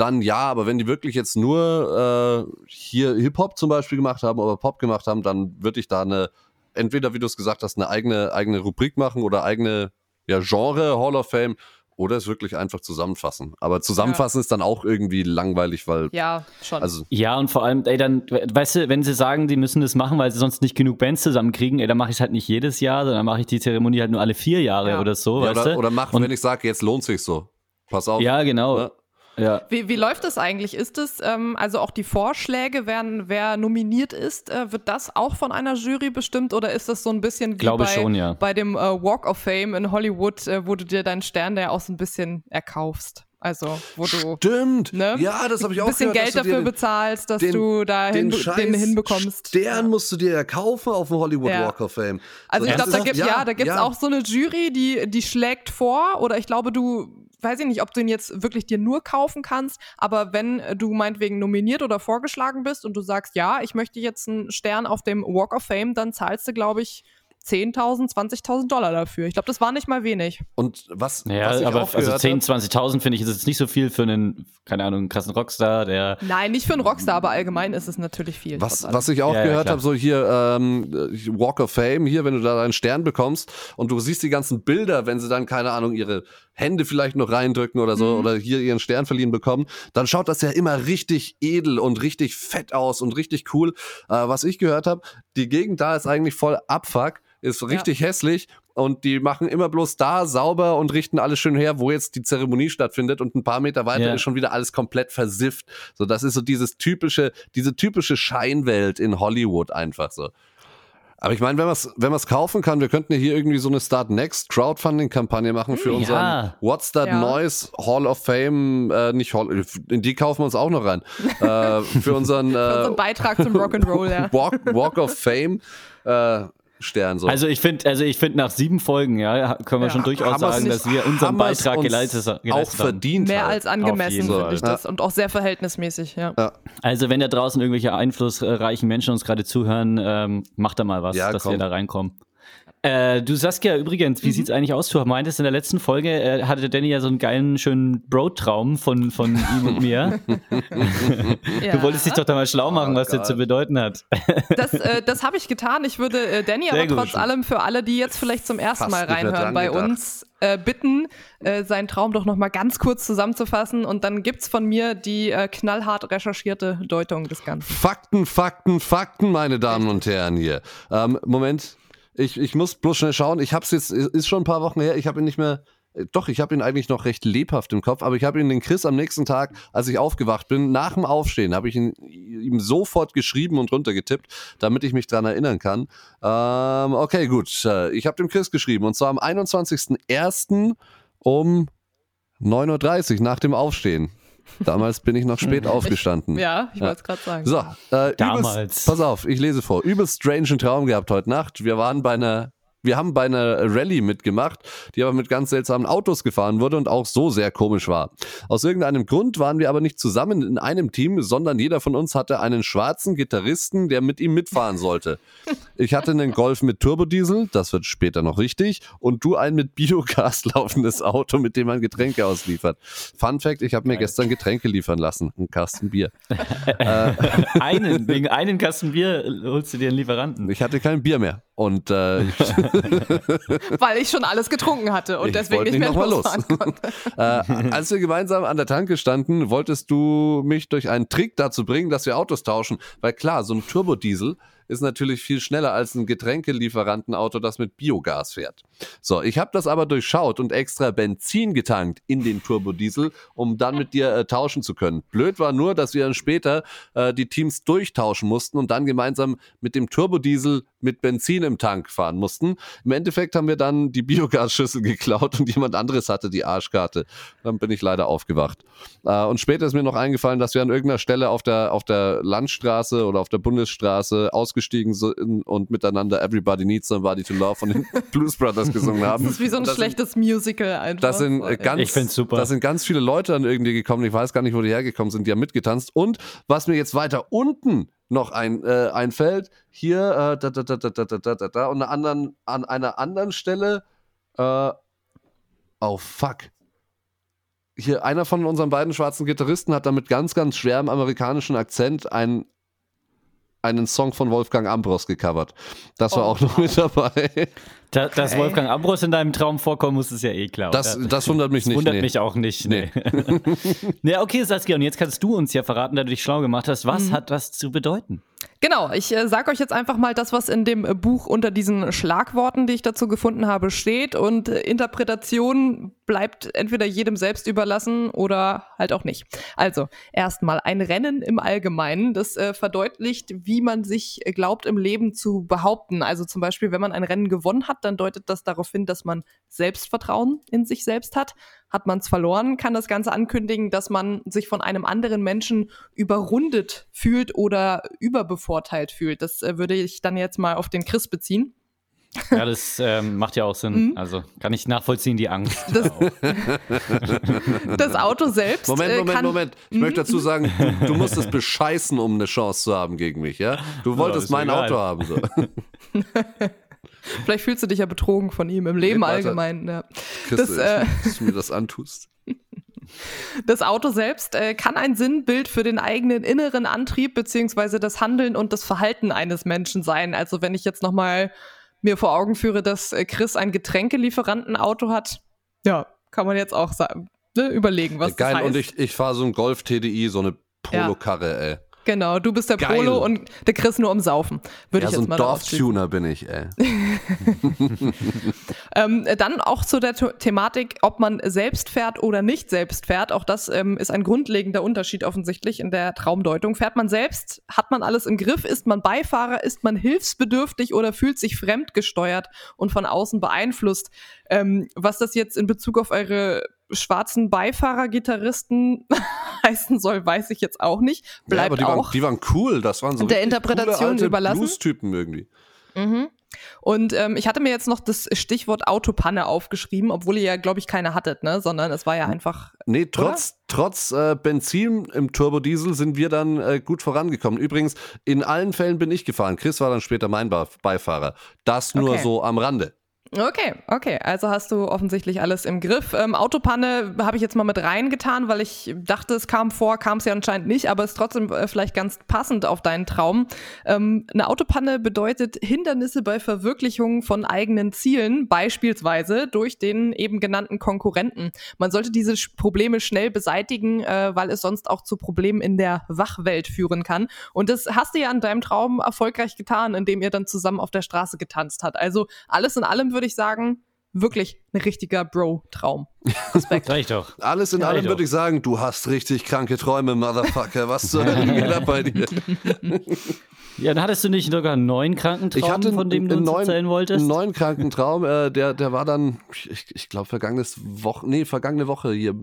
B: dann ja, aber wenn die wirklich jetzt nur äh, hier Hip-Hop zum Beispiel gemacht haben oder Pop gemacht haben, dann würde ich da eine, entweder wie du es gesagt hast, eine eigene, eigene Rubrik machen oder eigene ja, Genre Hall of Fame oder es wirklich einfach zusammenfassen. Aber zusammenfassen ist dann auch irgendwie langweilig, weil,
C: Ja, schon.
B: also
A: Ja, und vor allem, ey, dann, weißt du, wenn sie sagen, die müssen das machen, weil sie sonst nicht genug Bands zusammenkriegen, ey, dann mache ich es halt nicht jedes Jahr, sondern mache ich die Zeremonie halt nur alle vier Jahre
C: Ja.
A: oder so,
B: ja,
A: weißt
B: oder,
A: du?
B: oder mach,
A: Und-
B: wenn ich sage, jetzt lohnt sich so. Pass auf.
A: ja, genau.
B: Ne?
A: Ja.
C: Wie, wie läuft das eigentlich? Ist es, ähm, also auch die Vorschläge, wer, wer nominiert ist, äh, wird das auch von einer Jury bestimmt oder ist das so ein bisschen wie
A: Glaube
C: bei,
A: schon, ja.
C: bei dem äh, Walk of Fame in Hollywood, äh, wo du dir deinen Stern ja auch so ein bisschen erkaufst? Also, wo du
B: Stimmt.
C: ne,
B: Ja, das habe ich
C: ein
B: auch
C: bisschen
B: gehört,
C: Geld dafür
B: den-
C: bezahlst, dass
B: den-
C: du da den,
B: Scheiß
C: hinbekommst.
B: Stern musst du dir ja kaufen auf dem Hollywood
C: Ja.
B: Walk of Fame.
C: Also
B: So,
C: ich glaube, da gibt ja, da gibt's
B: ja.
C: auch so eine Jury, die die schlägt vor oder ich glaube, du weiß ich nicht, ob du ihn jetzt wirklich dir nur kaufen kannst, aber wenn du meinetwegen nominiert oder vorgeschlagen bist und du sagst, ja, ich möchte jetzt einen Stern auf dem Walk of Fame, dann zahlst du, glaube ich, 10.000, 20.000 Dollar dafür. Ich glaube, das war nicht mal wenig.
B: Und was,
A: Ja,
B: was ich
A: aber
B: auch
A: also
B: gehört
A: 10,
B: hab-
A: 20.000 finde ich ist jetzt nicht so viel für einen, keine Ahnung, einen krassen Rockstar, der.
C: Nein, nicht für einen Rockstar, aber allgemein ist es natürlich viel.
B: Was, was ich auch
A: Ja, ja,
B: gehört
A: klar.
B: habe, so hier ähm, Walk of Fame, hier, wenn du da deinen Stern bekommst und du siehst die ganzen Bilder, wenn sie dann, keine Ahnung, ihre Hände vielleicht noch reindrücken oder so
C: Mhm.
B: oder hier ihren Stern verliehen bekommen, dann schaut das ja immer richtig edel und richtig fett aus und richtig cool. Äh, was ich gehört habe, die Gegend da ist eigentlich voll Abfuck, ist richtig hässlich und die machen immer bloß da sauber und richten alles schön her, wo jetzt die Zeremonie stattfindet und ein paar Meter weiter
A: Ja.
B: ist schon wieder alles komplett versifft. So, das ist so dieses typische, diese typische Scheinwelt in Hollywood einfach so. Aber ich meine, wenn man es wenn man's kaufen kann, wir könnten ja hier irgendwie so eine Start Next Crowdfunding-Kampagne machen für unseren
A: Ja.
B: What's That
C: Ja.
B: Noise Hall of Fame, äh, nicht Hall, in die kaufen wir uns auch noch rein. äh, für unseren,
C: Für
B: äh,
C: unseren Beitrag zum Rock'n'Roll, ja.
B: Walk, Walk of Fame äh, Stern so.
A: Also ich finde, also ich finde nach sieben Folgen, ja, können wir
C: Ja.
A: schon durchaus sagen, dass wir unseren Beitrag
B: uns
A: geleistet,
B: auch
A: geleistet haben.
B: verdient.
C: Mehr
B: halt.
C: als angemessen, finde ich
B: ja.
C: das. Und auch sehr verhältnismäßig, ja.
A: Also wenn da draußen irgendwelche einflussreichen Menschen uns gerade zuhören, ähm, macht da mal was,
B: Ja,
A: dass
B: komm.
A: wir da reinkommen. Äh, du Saskia, übrigens, wie sieht's eigentlich aus? Du meintest in der letzten Folge, äh, hatte Danny ja so einen geilen, schönen Bro-Traum von, von ihm und mir.
C: ja.
A: Du wolltest dich doch da mal schlau machen, was
B: Gott.
A: das zu bedeuten hat.
C: Das, äh, das habe ich getan. Ich würde äh, Danny
A: Sehr
C: aber
A: gut.
C: trotz allem für alle, die jetzt vielleicht zum ersten
B: Fast
C: Mal reinhören bei
B: gedacht.
C: uns, äh, bitten, äh, seinen Traum doch noch mal ganz kurz zusammenzufassen. Und dann gibt's von mir die äh, knallhart recherchierte Deutung des Ganzen.
B: Fakten, Fakten, Fakten, meine Damen und Herren hier. Ähm, Moment, ich, ich muss bloß schnell schauen. Ich hab's jetzt, ist schon ein paar Wochen her, ich habe ihn nicht mehr. äh, Doch, ich habe ihn eigentlich noch recht lebhaft im Kopf, aber ich habe ihn den Chris am nächsten Tag, als ich aufgewacht bin, nach dem Aufstehen, habe ich ihn ihm sofort geschrieben und runtergetippt, damit ich mich dran erinnern kann. Ähm, okay, gut. Äh, Ich habe dem Chris geschrieben und zwar am 21.01. um 9.30 Uhr nach dem Aufstehen. Damals bin ich noch spät aufgestanden.
C: Ja, ich wollte es gerade sagen.
B: So, äh,
A: Damals.
B: Übelst, pass auf, ich lese vor. Übelst strange Traum gehabt heute Nacht. Wir waren bei einer, wir haben bei einer Rallye mitgemacht, die aber mit ganz seltsamen Autos gefahren wurde und auch so sehr komisch war. Aus irgendeinem Grund waren wir aber nicht zusammen in einem Team, sondern jeder von uns hatte einen schwarzen Gitarristen, der mit ihm mitfahren sollte. Ich hatte einen Golf mit Turbodiesel, das wird später noch richtig, und du ein mit Biogas laufendes Auto, mit dem man Getränke ausliefert. Fun Fact, ich habe mir gestern Getränke liefern lassen, ein Kasten Bier.
A: einen, wegen einen Kasten Bier holst du dir einen Lieferanten.
B: Ich hatte kein Bier mehr. Und äh,
C: Weil ich schon alles getrunken hatte und deswegen nicht mehr
B: nicht
C: losfahren
B: los.
C: konnte.
B: äh, als wir gemeinsam an der Tanke standen, wolltest du mich durch einen Trick dazu bringen, dass wir Autos tauschen. Weil klar, so ein Turbodiesel ist natürlich viel schneller als ein Getränkelieferantenauto, das mit Biogas fährt. So, ich habe das aber durchschaut und extra Benzin getankt in den Turbodiesel, um dann mit dir äh, tauschen zu können. Blöd war nur, dass wir dann später äh, die Teams durchtauschen mussten und dann gemeinsam mit dem Turbodiesel mit Benzin im Tank fahren mussten. Im Endeffekt haben wir dann die Biogasschüssel geklaut und jemand anderes hatte die Arschkarte. Dann bin ich leider aufgewacht. Äh, und später ist mir noch eingefallen, dass wir an irgendeiner Stelle auf der, auf der Landstraße oder auf der Bundesstraße ausgestiegen sind und miteinander Everybody Needs Somebody to Love von den Blues Brothers gesungen haben.
C: Das ist wie so ein
B: das sind-
C: schlechtes Musical einfach.
B: das sind ganz,
A: Ich find's super.
B: Da sind ganz viele Leute dann irgendwie gekommen. Ich weiß gar nicht, wo die hergekommen sind. Die haben mitgetanzt. Und was mir jetzt weiter unten noch ein, äh, einfällt, hier äh, da, da, da, da, da, da, da, da, da, und einer anderen, an einer anderen Stelle, äh, oh fuck. Hier, einer von unseren beiden schwarzen Gitarristen hat da mit ganz, ganz schwerem amerikanischen Akzent ein, einen Song von Wolfgang Ambros gecovert. Das war
C: Oh,
B: auch noch mit dabei.
A: Da, dass
C: Okay.
A: Wolfgang Ambros in deinem Traum vorkommen muss, ist ja eh klar.
B: Das,
A: oder?
B: das wundert mich
A: Das
B: nicht.
A: wundert
B: nee.
A: mich auch nicht. Nee. ja, okay, Saskia, und jetzt kannst du uns ja verraten, da du dich schlau gemacht hast,
C: Mhm.
A: was hat das zu bedeuten?
C: Genau, ich äh, sage euch jetzt einfach mal das, was in dem äh, Buch unter diesen Schlagworten, die ich dazu gefunden habe, steht. Und äh, Interpretation bleibt entweder jedem selbst überlassen oder halt auch nicht. Also, erstmal ein Rennen im Allgemeinen, das äh, verdeutlicht, wie man sich äh, glaubt im Leben zu behaupten. Also zum Beispiel, wenn man ein Rennen gewonnen hat, dann deutet das darauf hin, dass man Selbstvertrauen in sich selbst hat. Hat man es verloren, kann das Ganze ankündigen, dass man sich von einem anderen Menschen überrundet fühlt oder überbevorteilt fühlt. Das äh, würde ich dann jetzt mal auf den Chris beziehen.
A: Ja, das ähm, macht ja auch Sinn.
C: Mhm.
A: Also kann ich nachvollziehen, die Angst.
C: Das, das Auto selbst.
B: Moment,
C: äh,
B: Moment,
C: kann,
B: Moment. Ich möchte dazu sagen, du, du musst es bescheißen, um eine Chance zu haben gegen mich, ja? Du wolltest
A: mir
B: mein
A: egal.
B: Auto haben. So.
C: Vielleicht fühlst du dich ja betrogen von ihm im Leben
B: weiter.
C: allgemein. Ja.
B: Chris,
C: Das, äh,
B: dass du mir das antust.
C: Das Auto selbst äh, kann ein Sinnbild für den eigenen inneren Antrieb beziehungsweise das Handeln und das Verhalten eines Menschen sein. Also wenn ich jetzt noch mal mir vor Augen führe, dass äh, Chris ein Getränkelieferantenauto hat, ja, kann man jetzt auch sagen, ne, überlegen, was
B: Geil,
C: das heißt.
B: und ich, ich fahre so ein Golf TDI, so eine Polo-Karre, ey.
C: Genau, du bist der
B: Geil.
C: Polo und der Chris nur um Saufen. Würde
B: Ja,
C: ich
B: so
C: jetzt
B: ein
C: mal daraus schließen.
B: Dorftuner bin ich, ey.
C: Ähm, dann auch zu der The Thematik, ob man selbst fährt oder nicht selbst fährt. Auch das ähm, ist ein grundlegender Unterschied offensichtlich in der Traumdeutung. Fährt man selbst, hat man alles im Griff, ist man Beifahrer, ist man hilfsbedürftig oder fühlt sich fremdgesteuert und von außen beeinflusst. Ähm, was das jetzt in Bezug auf eure schwarzen Beifahrer-Gitarristen heißen soll, weiß ich jetzt auch nicht.
B: Ja,
C: Bleibt
B: aber die waren,
C: auch.
B: die waren cool. Das waren so
C: Der Interpretation
B: coole,
C: überlassen?
B: Blues-Typen irgendwie.
C: Mhm. Und ähm, ich hatte mir jetzt noch das Stichwort Autopanne aufgeschrieben, obwohl ihr ja, glaube ich, keine hattet, ne? Sondern es war ja einfach.
B: Nee, trotz, trotz äh, Benzin im Turbodiesel sind wir dann äh, gut vorangekommen. Übrigens, in allen Fällen bin ich gefahren. Chris war dann später mein Beifahrer. Das nur
C: Okay.
B: so am Rande.
C: Okay, okay. Also hast du offensichtlich alles im Griff. Ähm, Autopanne habe ich jetzt mal mit reingetan, weil ich dachte, es kam vor, kam es ja anscheinend nicht, aber ist trotzdem äh, vielleicht ganz passend auf deinen Traum. Ähm, eine Autopanne bedeutet Hindernisse bei Verwirklichung von eigenen Zielen, beispielsweise durch den eben genannten Konkurrenten. Man sollte diese Probleme schnell beseitigen, äh, weil es sonst auch zu Problemen in der Wachwelt führen kann. Und das hast du ja in deinem Traum erfolgreich getan, indem ihr dann zusammen auf der Straße getanzt habt. Also alles in allem würde ich sagen, wirklich ein richtiger Bro-Traum. Respekt.
A: Ich doch.
B: Alles in
A: Ja,
B: allem
A: ich
B: würde ich sagen, du hast richtig kranke Träume, Motherfucker. Was zur Hölle geht ab bei dir?
A: Ja, dann hattest du nicht sogar einen neuen Krankentraum,
B: Ich hatte
A: von dem du uns
B: neuen,
A: erzählen wolltest?
B: einen neuen kranken Traum, äh, der, der war dann, ich, ich glaube, vergangenes Woche, nee, vergangene Woche hier,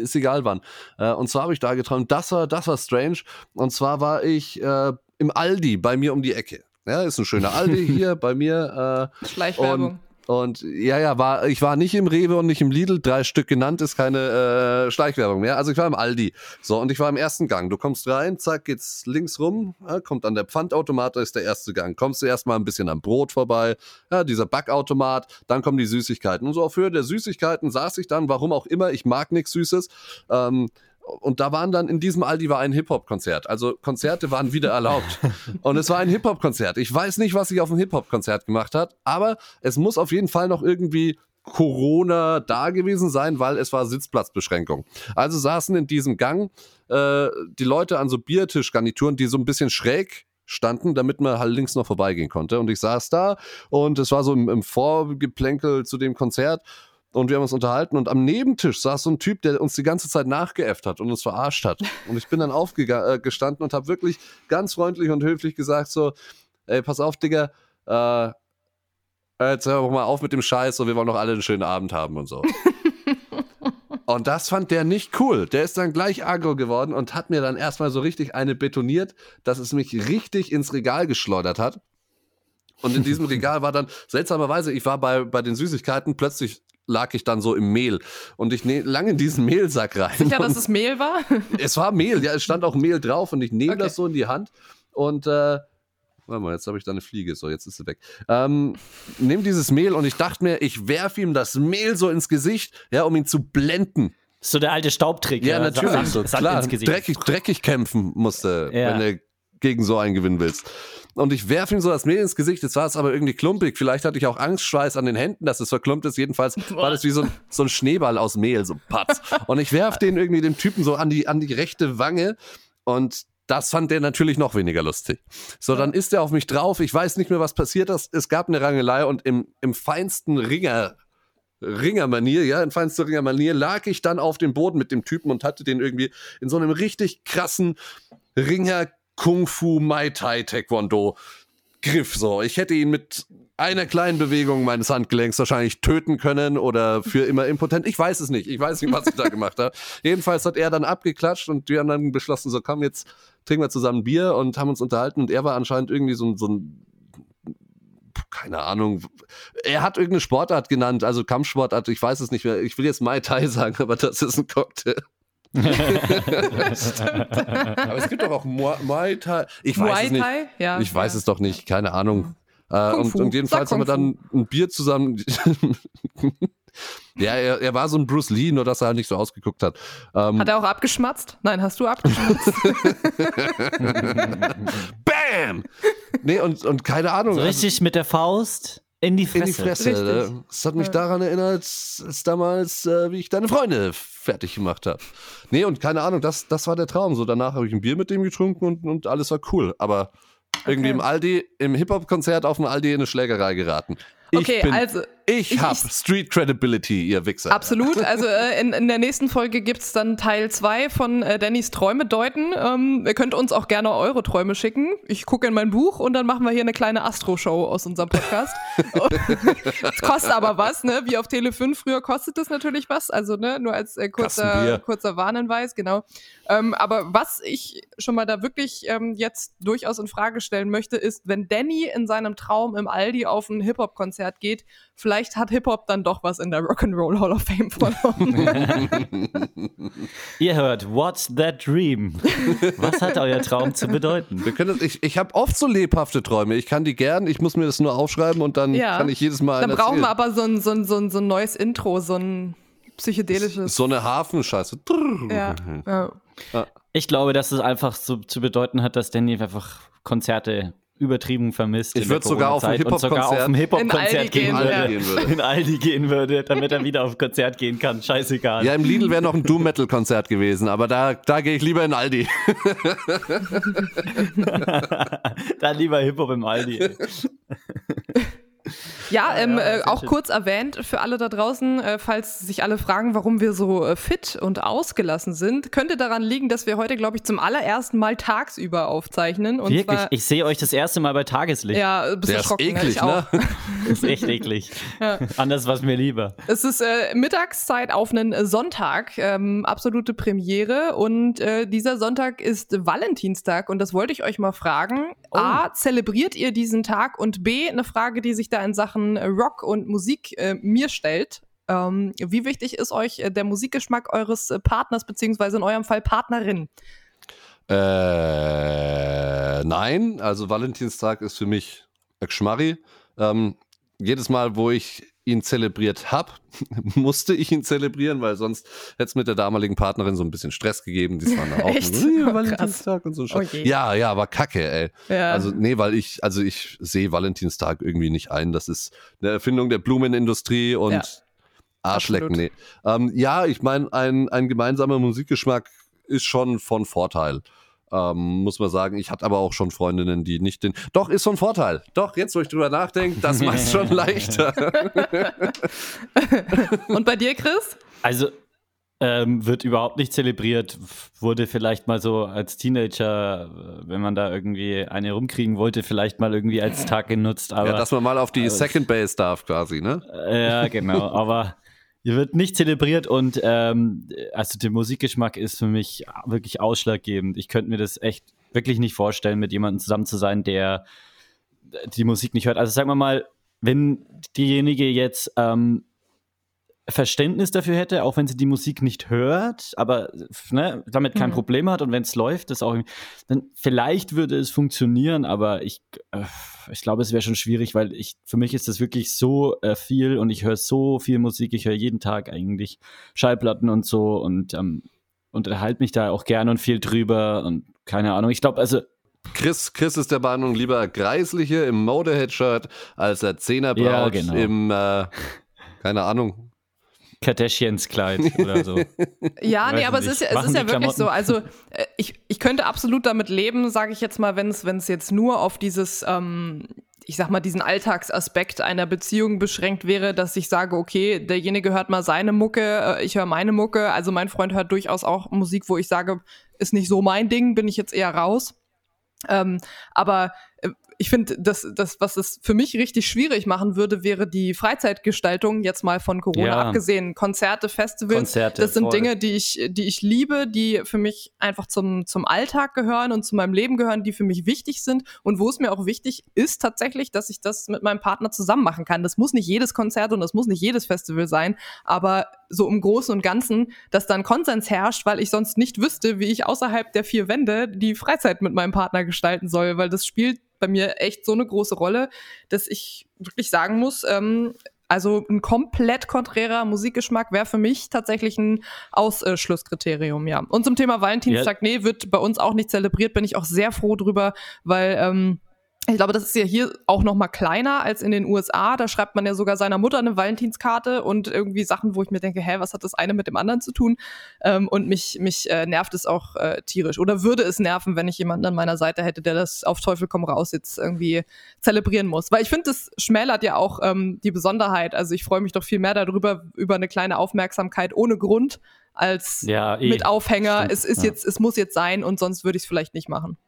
B: ist egal wann. Äh, und zwar habe ich da geträumt, das war, das war strange. Und zwar war ich äh, im Aldi bei mir um die Ecke. Ja, ist ein schöner Aldi hier bei mir. Äh,
C: Schleichwerbung.
B: Und ja, ja, war, ich war nicht im Rewe und nicht im Lidl, drei Stück genannt, ist keine äh, Schleichwerbung mehr. Also ich war im Aldi. So, und ich war im ersten Gang. Du kommst rein, zack, geht's links rum, ja, kommt an der Pfandautomat, da ist der erste Gang. Kommst du erstmal ein bisschen am Brot vorbei, ja, dieser Backautomat, dann kommen die Süßigkeiten. Und so auf Höhe der Süßigkeiten saß ich dann, warum auch immer, ich mag nichts Süßes. Ähm, und da waren dann in diesem Aldi war ein Hip-Hop-Konzert. Also Konzerte waren wieder erlaubt. Und es war ein Hip-Hop-Konzert. Ich weiß nicht, was sich auf dem Hip-Hop-Konzert gemacht hat, aber es muss auf jeden Fall noch irgendwie Corona da gewesen sein, weil es war Sitzplatzbeschränkung. Also saßen in diesem Gang äh, die Leute an so Biertischgarnituren, die so ein bisschen schräg standen, damit man halt links noch vorbeigehen konnte. Und ich saß da und es war so im, im Vorgeplänkel zu dem Konzert und wir haben uns unterhalten und am Nebentisch saß so ein Typ, der uns die ganze Zeit nachgeäfft hat und uns verarscht hat. Und ich bin dann aufgestanden und habe wirklich ganz freundlich und höflich gesagt so, ey, pass auf, Digga, äh, jetzt hör doch mal auf mit dem Scheiß, so wir wollen doch alle einen schönen Abend haben und so. Und das fand der nicht cool. Der ist dann gleich aggro geworden und hat mir dann erstmal so richtig eine betoniert, dass es mich richtig ins Regal geschleudert hat. Und in diesem Regal war dann, seltsamerweise, ich war bei, bei den Süßigkeiten, plötzlich lag ich dann so im Mehl. Und ich ne, lang in diesen Mehlsack rein.
C: Sicher, dass es Mehl war?
B: es war Mehl, ja, es stand auch Mehl drauf und ich nehme
C: Okay.
B: das so in die Hand und äh, warte mal, jetzt habe ich da eine Fliege, so jetzt ist sie weg. Ähm, nehme dieses Mehl und ich dachte mir, ich werfe ihm das Mehl so ins Gesicht, ja, um ihn zu blenden.
A: So der alte Staubtrick.
B: Ja, natürlich,
A: Sand,
B: so,
A: Sand
B: klar, dreckig, dreckig kämpfen musste,
A: Ja.
B: wenn du gegen so einen gewinnen willst. Und ich werfe ihm so das Mehl ins Gesicht, jetzt war es aber irgendwie klumpig. Vielleicht hatte ich auch Angstschweiß an den Händen, dass es verklumpt ist. Jedenfalls war das wie so ein, so ein Schneeball aus Mehl, so patz. Und ich werfe den irgendwie dem Typen so an die, an die rechte Wange und das fand der natürlich noch weniger lustig. So, dann ist er auf mich drauf. Ich weiß nicht mehr, was passiert ist. Es gab eine Rangelei und im, im feinsten Ringer, Ringermanier, ja, in feinster Ringermanier lag ich dann auf dem Boden mit dem Typen und hatte den irgendwie in so einem richtig krassen Ringer Kung Fu Mai Tai Taekwondo Griff so. Ich hätte ihn mit einer kleinen Bewegung meines Handgelenks wahrscheinlich töten können oder für immer impotent. Ich weiß es nicht. Ich weiß nicht, was ich da gemacht habe. Jedenfalls hat er dann abgeklatscht und wir haben dann beschlossen, so komm, jetzt trinken wir zusammen Bier und haben uns unterhalten und er war anscheinend irgendwie so, ein- so ein keine Ahnung. Er hat irgendeine Sportart genannt, also Kampfsportart, ich weiß es nicht mehr. Ich will jetzt Mai Tai sagen, aber das ist ein Cocktail. Aber es gibt doch auch Muay Muay Thai. Ich weiß
C: Muay
B: es nicht.
C: Thai? Ja.
B: Ich weiß
C: ja.
B: es doch nicht, keine Ahnung. Äh,
C: Kung
B: und, und jedenfalls haben wir dann ein Bier zusammen. ja, er, er war so ein Bruce Lee, nur dass er halt nicht so ausgeguckt hat. Ähm,
C: Hat er auch abgeschmatzt? Nein, hast du abgeschmatzt?
B: Bam! Nee, und, und keine Ahnung.
A: So
B: also-
A: richtig mit der Faust in die Fresse.
B: in die Fresse.
C: Richtig.
B: ne? Es hat mich daran erinnert, als damals, äh, wie ich deine Freunde fertig gemacht habe. Nee, und keine Ahnung, das, das war der Traum. So, danach habe ich ein Bier mit dem getrunken und, und alles war cool. Aber irgendwie
C: Okay.
B: im Aldi, im Hip-Hop-Konzert auf dem Aldi in eine Schlägerei geraten. Ich
C: Okay,
B: bin,
C: also
B: ich,
C: ich-
B: hab
C: ich-
B: Street Credibility, ihr Wichser.
C: Absolut. Also äh, in, in der nächsten Folge gibt's dann Teil 2 von äh, Dannys Träume deuten. Ähm, ihr könnt uns auch gerne eure Träume schicken. Ich gucke in mein Buch und dann machen wir hier eine kleine Astro-Show aus unserem Podcast. Es kostet aber was, ne? Wie auf Tele 5 früher kostet das natürlich was. Also, ne, nur als äh, kurzer, kurzer Warnhinweis, genau. Ähm, aber was ich schon mal da wirklich ähm, jetzt durchaus in Frage stellen möchte, ist, wenn Danny in seinem Traum im Aldi auf ein Hip-Hop-Konzert geht, vielleicht hat Hip-Hop dann doch was in der Rock'n'Roll Hall of Fame verloren.
A: Ihr hört What's That Dream? Was hat euer Traum zu bedeuten?
B: Wir können das, ich ich habe oft so lebhafte Träume. Ich kann die gern, ich muss mir das nur aufschreiben und dann
C: Ja.
B: kann ich jedes Mal
C: Dann brauchen wir aber so ein, so, ein, so, ein, so ein neues Intro, so ein psychedelisches.
B: So eine Hafenscheiße.
C: ja, ja.
A: Ich glaube, dass es einfach so zu bedeuten hat, dass Danny einfach Konzerte übertrieben vermisst.
B: Ich
A: in der
B: würd sogar auf ein
A: Hip-Hop-Konzert gehen,
C: gehen,
A: würde.
B: ja. Gehen würde.
A: In Aldi gehen würde, damit er wieder auf Konzert gehen kann. Scheißegal.
B: Ja, im Lidl wäre noch ein Doom-Metal-Konzert gewesen, aber da, da gehe ich lieber in Aldi.
A: Dann lieber Hip-Hop im Aldi.
C: Ja, ähm,
A: ja,
C: äh, auch kurz erwähnt für alle da draußen, äh, falls sich alle fragen, warum wir so äh, fit und ausgelassen sind, könnte daran liegen, dass wir heute, glaube ich, zum allerersten Mal tagsüber aufzeichnen. Und
A: Wirklich,
C: zwar,
A: ich sehe euch das erste Mal bei Tageslicht.
C: ja, bist
B: Der ist
C: erschrocken,
B: eklig,
C: ich auch.
B: ne?
A: Das ist echt eklig. Anders was mir lieber.
C: Es ist äh, Mittagszeit auf einen äh, Sonntag, ähm, absolute Premiere. Und äh, dieser Sonntag ist Valentinstag. Und das wollte ich euch mal fragen. A, zelebriert ihr diesen Tag? Und B, eine Frage, die sich da in Sachen äh, Rock und Musik äh, mir stellt. Ähm, wie wichtig ist euch äh, der Musikgeschmack eures äh, Partners, beziehungsweise in eurem Fall Partnerin?
B: Äh, nein, also Valentinstag ist für mich ein Geschmarri. Ähm, jedes Mal, wo ich ihn zelebriert habe, musste ich ihn zelebrieren, weil sonst hätte es mit der damaligen Partnerin so ein bisschen Stress gegeben. Die waren da auch
C: Echt?
B: "Ja,
C: Krass.
B: Valentinstag und so.
C: Oh
B: ja, ja, aber kacke, ey.
C: Ja.
B: Also, nee, weil ich, also ich sehe Valentinstag irgendwie nicht ein. Das ist eine Erfindung der Blumenindustrie und
C: Ja.
B: Arschlecken, nee. Ähm, ja, ich meine, ein, ein gemeinsamer Musikgeschmack ist schon von Vorteil. Ähm, muss man sagen, ich hatte aber auch schon Freundinnen, die nicht den. Doch, ist von Vorteil. Doch, jetzt, wo ich drüber nachdenke, das macht es schon leichter.
C: Und bei dir, Chris?
A: Also ähm, wird überhaupt nicht zelebriert, wurde vielleicht mal so als Teenager, äh, wenn man da irgendwie eine rumkriegen wollte, vielleicht mal irgendwie als Tag genutzt. Aber
B: ja, dass man mal auf die
A: aber-
B: Second Base darf, quasi, ne?
A: Ja, genau. Aber hier wird nicht zelebriert und ähm, also der Musikgeschmack ist für mich wirklich ausschlaggebend. Ich könnte mir das echt wirklich nicht vorstellen, mit jemandem zusammen zu sein, der die Musik nicht hört. Also sagen wir mal, wenn diejenige jetzt ähm, Verständnis dafür hätte, auch wenn sie die Musik nicht hört, aber ne, damit kein
C: Mhm.
A: Problem hat und wenn es läuft, das auch, dann vielleicht würde es funktionieren, aber ich, äh, ich glaube, es wäre schon schwierig, weil ich, für mich ist das wirklich so äh, viel und ich höre so viel Musik, ich höre jeden Tag eigentlich Schallplatten und so und ähm, unterhalte mich da auch gerne und viel drüber und keine Ahnung. Ich glaube, also
B: Chris, Chris ist der Meinung, lieber Greisliche im Motorhead-Shirt als der Zehnerbraut
A: Ja, genau.
B: im, äh, keine Ahnung,
A: Kardashians Kleid oder so.
C: Ja, nee, aber es ist, ja- es
A: Machen
C: ist ja wirklich so.
A: Klamotten.
C: Also äh, ich, ich könnte absolut damit leben, sage ich jetzt mal, wenn es wenn es jetzt nur auf dieses, ähm, ich sag mal, diesen Alltagsaspekt einer Beziehung beschränkt wäre, dass ich sage, okay, derjenige hört mal seine Mucke, äh, ich höre meine Mucke. Also mein Freund hört durchaus auch Musik, wo ich sage, ist nicht so mein Ding, bin ich jetzt eher raus. Ähm, aber äh, ich finde, das, das, was es für mich richtig schwierig machen würde, wäre die Freizeitgestaltung, jetzt mal von Corona
A: Ja.
C: abgesehen. Konzerte, Festivals,
A: Konzerte,
C: das sind
A: voll.
C: Dinge, die ich, die ich liebe, die für mich einfach zum, zum Alltag gehören und zu meinem Leben gehören, die für mich wichtig sind und wo es mir auch wichtig ist tatsächlich, dass ich das mit meinem Partner zusammen machen kann. Das muss nicht jedes Konzert und das muss nicht jedes Festival sein, aber so im Großen und Ganzen, dass dann Konsens herrscht, weil ich sonst nicht wüsste, wie ich außerhalb der vier Wände die Freizeit mit meinem Partner gestalten soll, weil das spielt bei mir echt so eine große Rolle, dass ich wirklich sagen muss, ähm, also ein komplett konträrer Musikgeschmack wäre für mich tatsächlich ein Ausschlusskriterium, ja. Und zum Thema Valentinstag, ja. nee, wird bei uns auch nicht zelebriert, bin ich auch sehr froh drüber, weil ähm, ich glaube, das ist ja hier auch noch mal kleiner als in den USA. Da schreibt man ja sogar seiner Mutter eine Valentinskarte und irgendwie Sachen, wo ich mir denke, hä, was hat das eine mit dem anderen zu tun? Ähm, und mich, mich äh, nervt es auch äh, tierisch. Oder würde es nerven, wenn ich jemanden an meiner Seite hätte, der das auf Teufel komm raus jetzt irgendwie zelebrieren muss. Weil ich finde, das schmälert ja auch ähm, die Besonderheit. Also ich freue mich doch viel mehr darüber, über eine kleine Aufmerksamkeit ohne Grund, als ja, eh. mit Aufhänger. Stimmt. Es ist ja. jetzt, es muss jetzt sein und sonst würde ich es vielleicht nicht machen.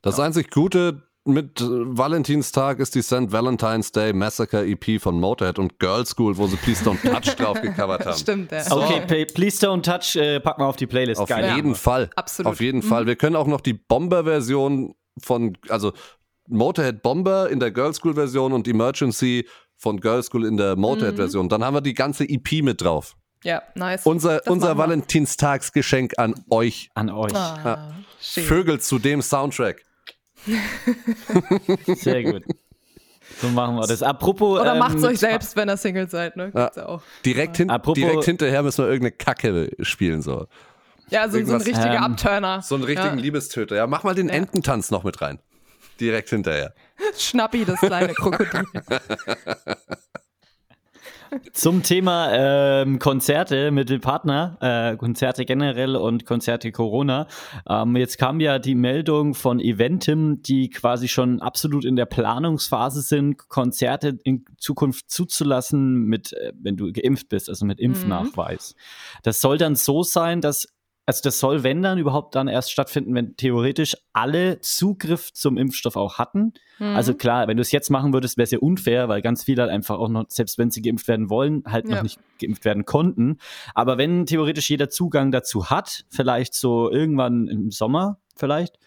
B: Das ja. einzig Gute mit äh, Valentinstag ist die St. Valentine's Day Massacre EP von Motorhead und Girl School, wo sie Please Don't Touch drauf gecovert haben.
C: Stimmt, ja.
A: So. Okay, Please Don't Touch äh, packen wir auf die Playlist.
B: Auf Geil. jeden ja. Fall.
C: Absolut.
B: Auf jeden mhm. Fall. Wir können auch noch die Bomber-Version von, also Motorhead Bomber in der Girl School Version und Emergency von Girl School in der Motorhead-Version. Mhm. Dann haben wir die ganze EP mit drauf.
C: Ja, nice.
B: Unser, unser Valentinstagsgeschenk an euch.
A: An euch.
B: Ah, ja. Vögel zu dem Soundtrack.
A: Sehr gut. So machen wir das. Apropos.
C: Oder ähm, macht's euch selbst, wenn ihr Single seid, ne?
B: Gibt's ja. auch. Direkt, hin, direkt hinterher müssen wir irgendeine Kacke spielen, so.
C: Ja, so, so ein richtiger ähm, Abturner.
B: So einen richtigen ja. Liebestöter. Ja, mach mal den ja. Ententanz noch mit rein. Direkt hinterher.
C: Schnappi, das kleine Krokodil.
A: Zum Thema ähm, Konzerte mit dem Partner, äh, Konzerte generell und Konzerte Corona. Ähm, jetzt kam ja die Meldung von Eventim, die quasi schon absolut in der Planungsphase sind, Konzerte in Zukunft zuzulassen, mit, äh, wenn du geimpft bist, also mit Impfnachweis. Mhm. Das soll dann so sein, dass also das soll, wenn dann überhaupt dann erst stattfinden, wenn theoretisch alle Zugriff zum Impfstoff auch hatten. Mhm. Also klar, wenn du es jetzt machen würdest, wäre es ja unfair, weil ganz viele halt einfach auch noch, selbst wenn sie geimpft werden wollen, halt ja. noch nicht geimpft werden konnten. Aber wenn theoretisch jeder Zugang dazu hat, vielleicht so irgendwann im Sommer vielleicht,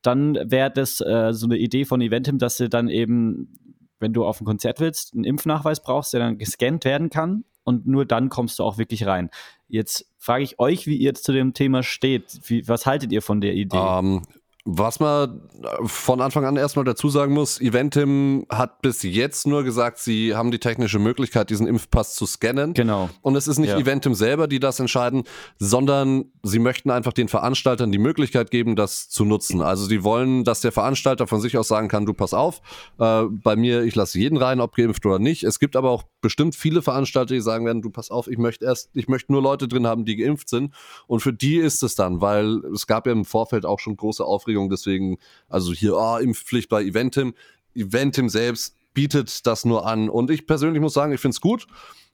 A: dann wäre das äh, so eine Idee von Eventim, dass sie dann eben, wenn du auf ein Konzert willst, einen Impfnachweis brauchst, der dann gescannt werden kann und nur dann kommst du auch wirklich rein. Jetzt frage ich euch, wie ihr zu dem Thema steht. Wie, was haltet ihr von der Idee?
B: Um, ähm, was man von Anfang an erstmal dazu sagen muss, Eventim hat bis jetzt nur gesagt, sie haben die technische Möglichkeit, diesen Impfpass zu scannen.
A: Genau.
B: Und es ist nicht ja. Eventim selber, die das entscheiden, sondern sie möchten einfach den Veranstaltern die Möglichkeit geben, das zu nutzen. Also sie wollen, dass der Veranstalter von sich aus sagen kann, du pass auf, äh, bei mir, ich lasse jeden rein, ob geimpft oder nicht. Es gibt aber auch bestimmt viele Veranstalter, die sagen werden, du pass auf, ich möchte erst, ich möchte nur Leute drin haben, die geimpft sind. Und für die ist es dann, weil es gab ja im Vorfeld auch schon große Aufregung Aufregung. Deswegen, also hier, oh, Impfpflicht bei Eventim. Eventim selbst bietet das nur an. Und ich persönlich muss sagen, ich finde es gut.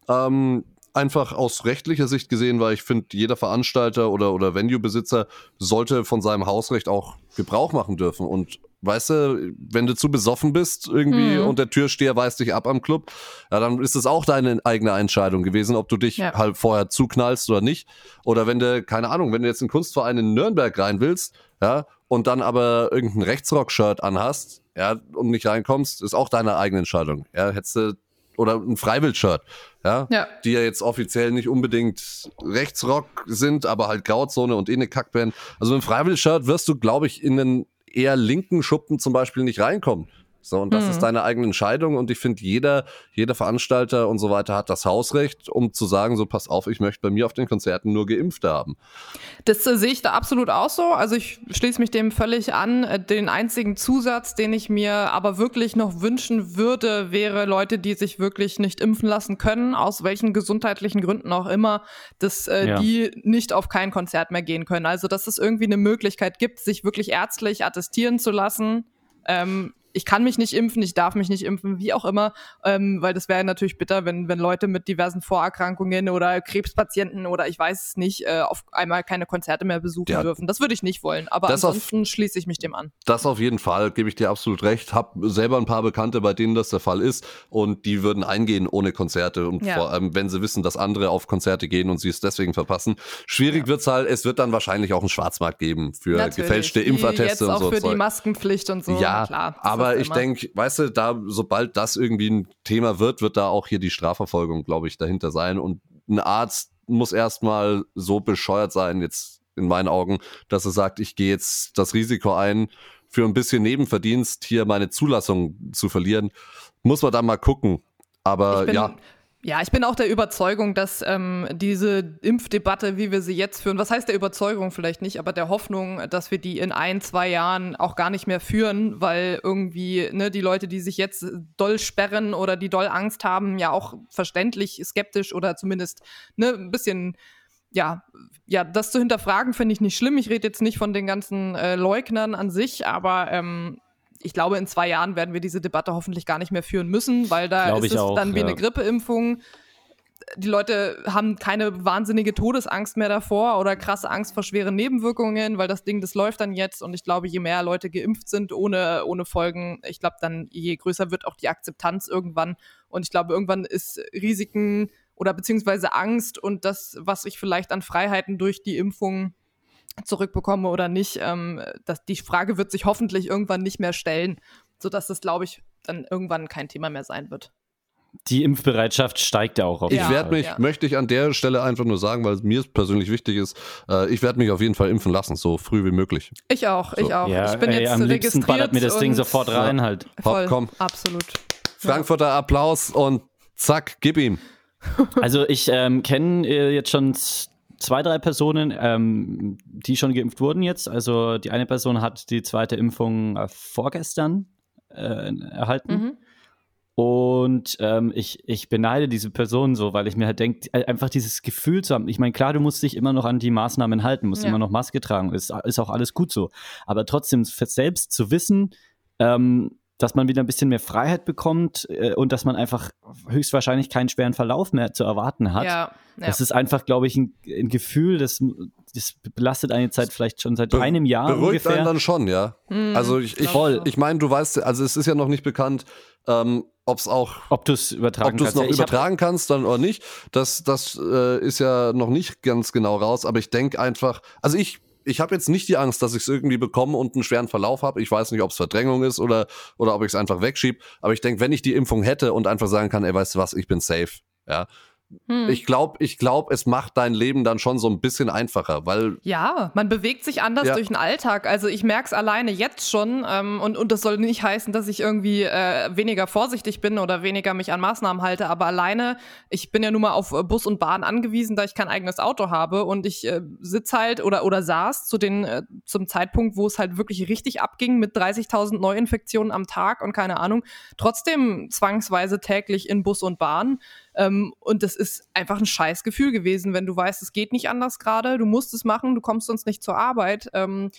B: Ähm, einfach aus rechtlicher Sicht gesehen, weil ich finde, jeder Veranstalter oder, oder Venue-Besitzer sollte von seinem Hausrecht auch Gebrauch machen dürfen. Und weißt du, wenn du zu besoffen bist irgendwie mhm. und der Türsteher weist dich ab am Club, ja, dann ist es auch deine eigene Entscheidung gewesen, ob du dich ja. halt vorher zuknallst oder nicht. Oder wenn du, keine Ahnung, wenn du jetzt in Kunstverein in Nürnberg rein willst, ja, und dann aber irgendein Rechtsrock-Shirt anhast, ja, und nicht reinkommst, ist auch deine eigene Entscheidung. Ja, hättest du oder ein Freiwild-Shirt, ja, ja, die ja jetzt offiziell nicht unbedingt Rechtsrock sind, aber halt Grauzone und eh eine Kackband. Also mit einem Freiwild-Shirt wirst du, glaube ich, in einen eher linken Schuppen zum Beispiel nicht reinkommen. So, und das mhm. ist deine eigene Entscheidung. Und ich finde, jeder, jeder Veranstalter und so weiter hat das Hausrecht, um zu sagen, so pass auf, ich möchte bei mir auf den Konzerten nur Geimpfte haben.
C: Das äh, sehe ich da absolut auch so. Also ich schließe mich dem völlig an. Äh, den einzigen Zusatz, den ich mir aber wirklich noch wünschen würde, wäre Leute, die sich wirklich nicht impfen lassen können, aus welchen gesundheitlichen Gründen auch immer, dass äh, ja. die nicht auf kein Konzert mehr gehen können. Also dass es irgendwie eine Möglichkeit gibt, sich wirklich ärztlich attestieren zu lassen. Ähm, ich kann mich nicht impfen, ich darf mich nicht impfen, wie auch immer, ähm, weil das wäre natürlich bitter, wenn, wenn Leute mit diversen Vorerkrankungen oder Krebspatienten oder ich weiß es nicht, äh, auf einmal keine Konzerte mehr besuchen ja. dürfen. Das würde ich nicht wollen, aber ansonsten auf, schließe ich mich dem an.
B: Das auf jeden Fall, gebe ich dir absolut recht. Hab selber ein paar Bekannte, bei denen das der Fall ist und die würden eingehen ohne Konzerte und ja. vor allem, wenn sie wissen, dass andere auf Konzerte gehen und sie es deswegen verpassen. Schwierig ja. wird's halt, es wird dann wahrscheinlich auch einen Schwarzmarkt geben für natürlich. gefälschte Impfatteste
C: und
B: so.
C: Auch für Zeug. die Maskenpflicht und so.
B: Ja, klar. Aber aber ich denke, weißt du, da, sobald das irgendwie ein Thema wird, wird da auch hier die Strafverfolgung, glaube ich, dahinter sein. Und ein Arzt muss erstmal so bescheuert sein, jetzt in meinen Augen, dass er sagt, ich gehe jetzt das Risiko ein, für ein bisschen Nebenverdienst hier meine Zulassung zu verlieren. Muss man da mal gucken. Aber
C: bin,
B: ja.
C: Ja, ich bin auch der Überzeugung, dass ähm, diese Impfdebatte, wie wir sie jetzt führen, was heißt der Überzeugung vielleicht nicht, aber der Hoffnung, dass wir die in ein, zwei Jahren auch gar nicht mehr führen, weil irgendwie ne, die Leute, die sich jetzt doll sperren oder die doll Angst haben, ja auch verständlich skeptisch oder zumindest ne, ein bisschen ja, ja, das zu hinterfragen finde ich nicht schlimm. Ich rede jetzt nicht von den ganzen äh, Leugnern an sich, aber ähm, ich glaube, in zwei Jahren werden wir diese Debatte hoffentlich gar nicht mehr führen müssen, weil da
A: Glaub
C: ist es
A: auch,
C: dann wie
A: ja.
C: eine Grippeimpfung. Die Leute haben keine wahnsinnige Todesangst mehr davor oder krasse Angst vor schweren Nebenwirkungen, weil das Ding, das läuft dann jetzt. Und ich glaube, je mehr Leute geimpft sind ohne, ohne Folgen, ich glaube, dann je größer wird auch die Akzeptanz irgendwann. Und ich glaube, irgendwann ist Risiken oder beziehungsweise Angst und das, was ich vielleicht an Freiheiten durch die Impfung zurückbekomme oder nicht, ähm, dass die Frage wird sich hoffentlich irgendwann nicht mehr stellen, sodass das, glaube ich, dann irgendwann kein Thema mehr sein wird.
A: Die Impfbereitschaft steigt ja auch auf
B: Ich werde mich,
C: ja.
B: möchte ich an der Stelle einfach nur sagen, weil es mir persönlich wichtig ist, äh, ich werde mich auf jeden Fall impfen lassen, so früh wie möglich.
C: Ich auch, ich
B: So.
C: auch.
A: Ja,
C: ich bin
A: ey,
C: jetzt
A: am liebsten
C: registriert.
A: ballert mir das Ding sofort rein halt.
C: Voll,
B: komm.
C: absolut.
B: Frankfurter Applaus und zack, gib ihm.
A: Also ich ähm, kenne äh, jetzt schon zwei, drei Personen, ähm, die schon geimpft wurden jetzt. Also die eine Person hat die zweite Impfung äh, vorgestern äh, erhalten.
C: Mhm.
A: Und ähm, ich, ich beneide diese Person so, weil ich mir halt denke, einfach dieses Gefühl zu haben. Ich meine, klar, du musst dich immer noch an die Maßnahmen halten, musst
C: Ja.
A: immer noch Maske tragen, ist, ist auch alles gut so. Aber trotzdem selbst zu wissen, ähm, dass man wieder ein bisschen mehr Freiheit bekommt äh, und dass man einfach höchstwahrscheinlich keinen schweren Verlauf mehr zu erwarten hat.
C: Ja, ja.
A: Das ist einfach, glaube ich, ein, ein Gefühl, das, das belastet eine Zeit vielleicht schon seit
B: Be-
A: einem Jahr
B: Beruhigt einen
A: ungefähr.
B: dann schon, ja.
C: Mhm.
B: Also ich, ich,
A: Voll.
B: ich meine, du weißt, also es ist ja noch nicht bekannt, ähm, ob es auch
A: Ob du es übertragen
B: ob du es
A: kannst.
B: noch
A: Ja, ich hab-
B: übertragen kannst dann oder nicht, das, das äh, ist ja noch nicht ganz genau raus, aber ich denke einfach, also ich, ich habe jetzt nicht die Angst, dass ich es irgendwie bekomme und einen schweren Verlauf habe. Ich weiß nicht, ob es Verdrängung ist oder, oder ob ich es einfach wegschieb. Aber ich denke, wenn ich die Impfung hätte und einfach sagen kann, ey, weißt du was, ich bin safe, ja.
C: Hm.
B: Ich glaube, ich glaub, es macht dein Leben dann schon so ein bisschen einfacher, weil
C: Ja, man bewegt sich anders
B: Ja.
C: durch den Alltag. Also ich merke es alleine jetzt schon ähm, und, und das soll nicht heißen, dass ich irgendwie äh, weniger vorsichtig bin oder weniger mich an Maßnahmen halte, aber alleine, ich bin ja nun mal auf äh, Bus und Bahn angewiesen, da ich kein eigenes Auto habe und ich äh, sitz halt oder, oder saß zu den, äh, zum Zeitpunkt, wo es halt wirklich richtig abging mit 30.000 Neuinfektionen am Tag und keine Ahnung, trotzdem zwangsweise täglich in Bus und Bahn. Ähm, und das ist einfach ein scheiß Gefühl gewesen, wenn du weißt, es geht nicht anders gerade, du musst es machen, du kommst sonst nicht zur Arbeit. Ähm,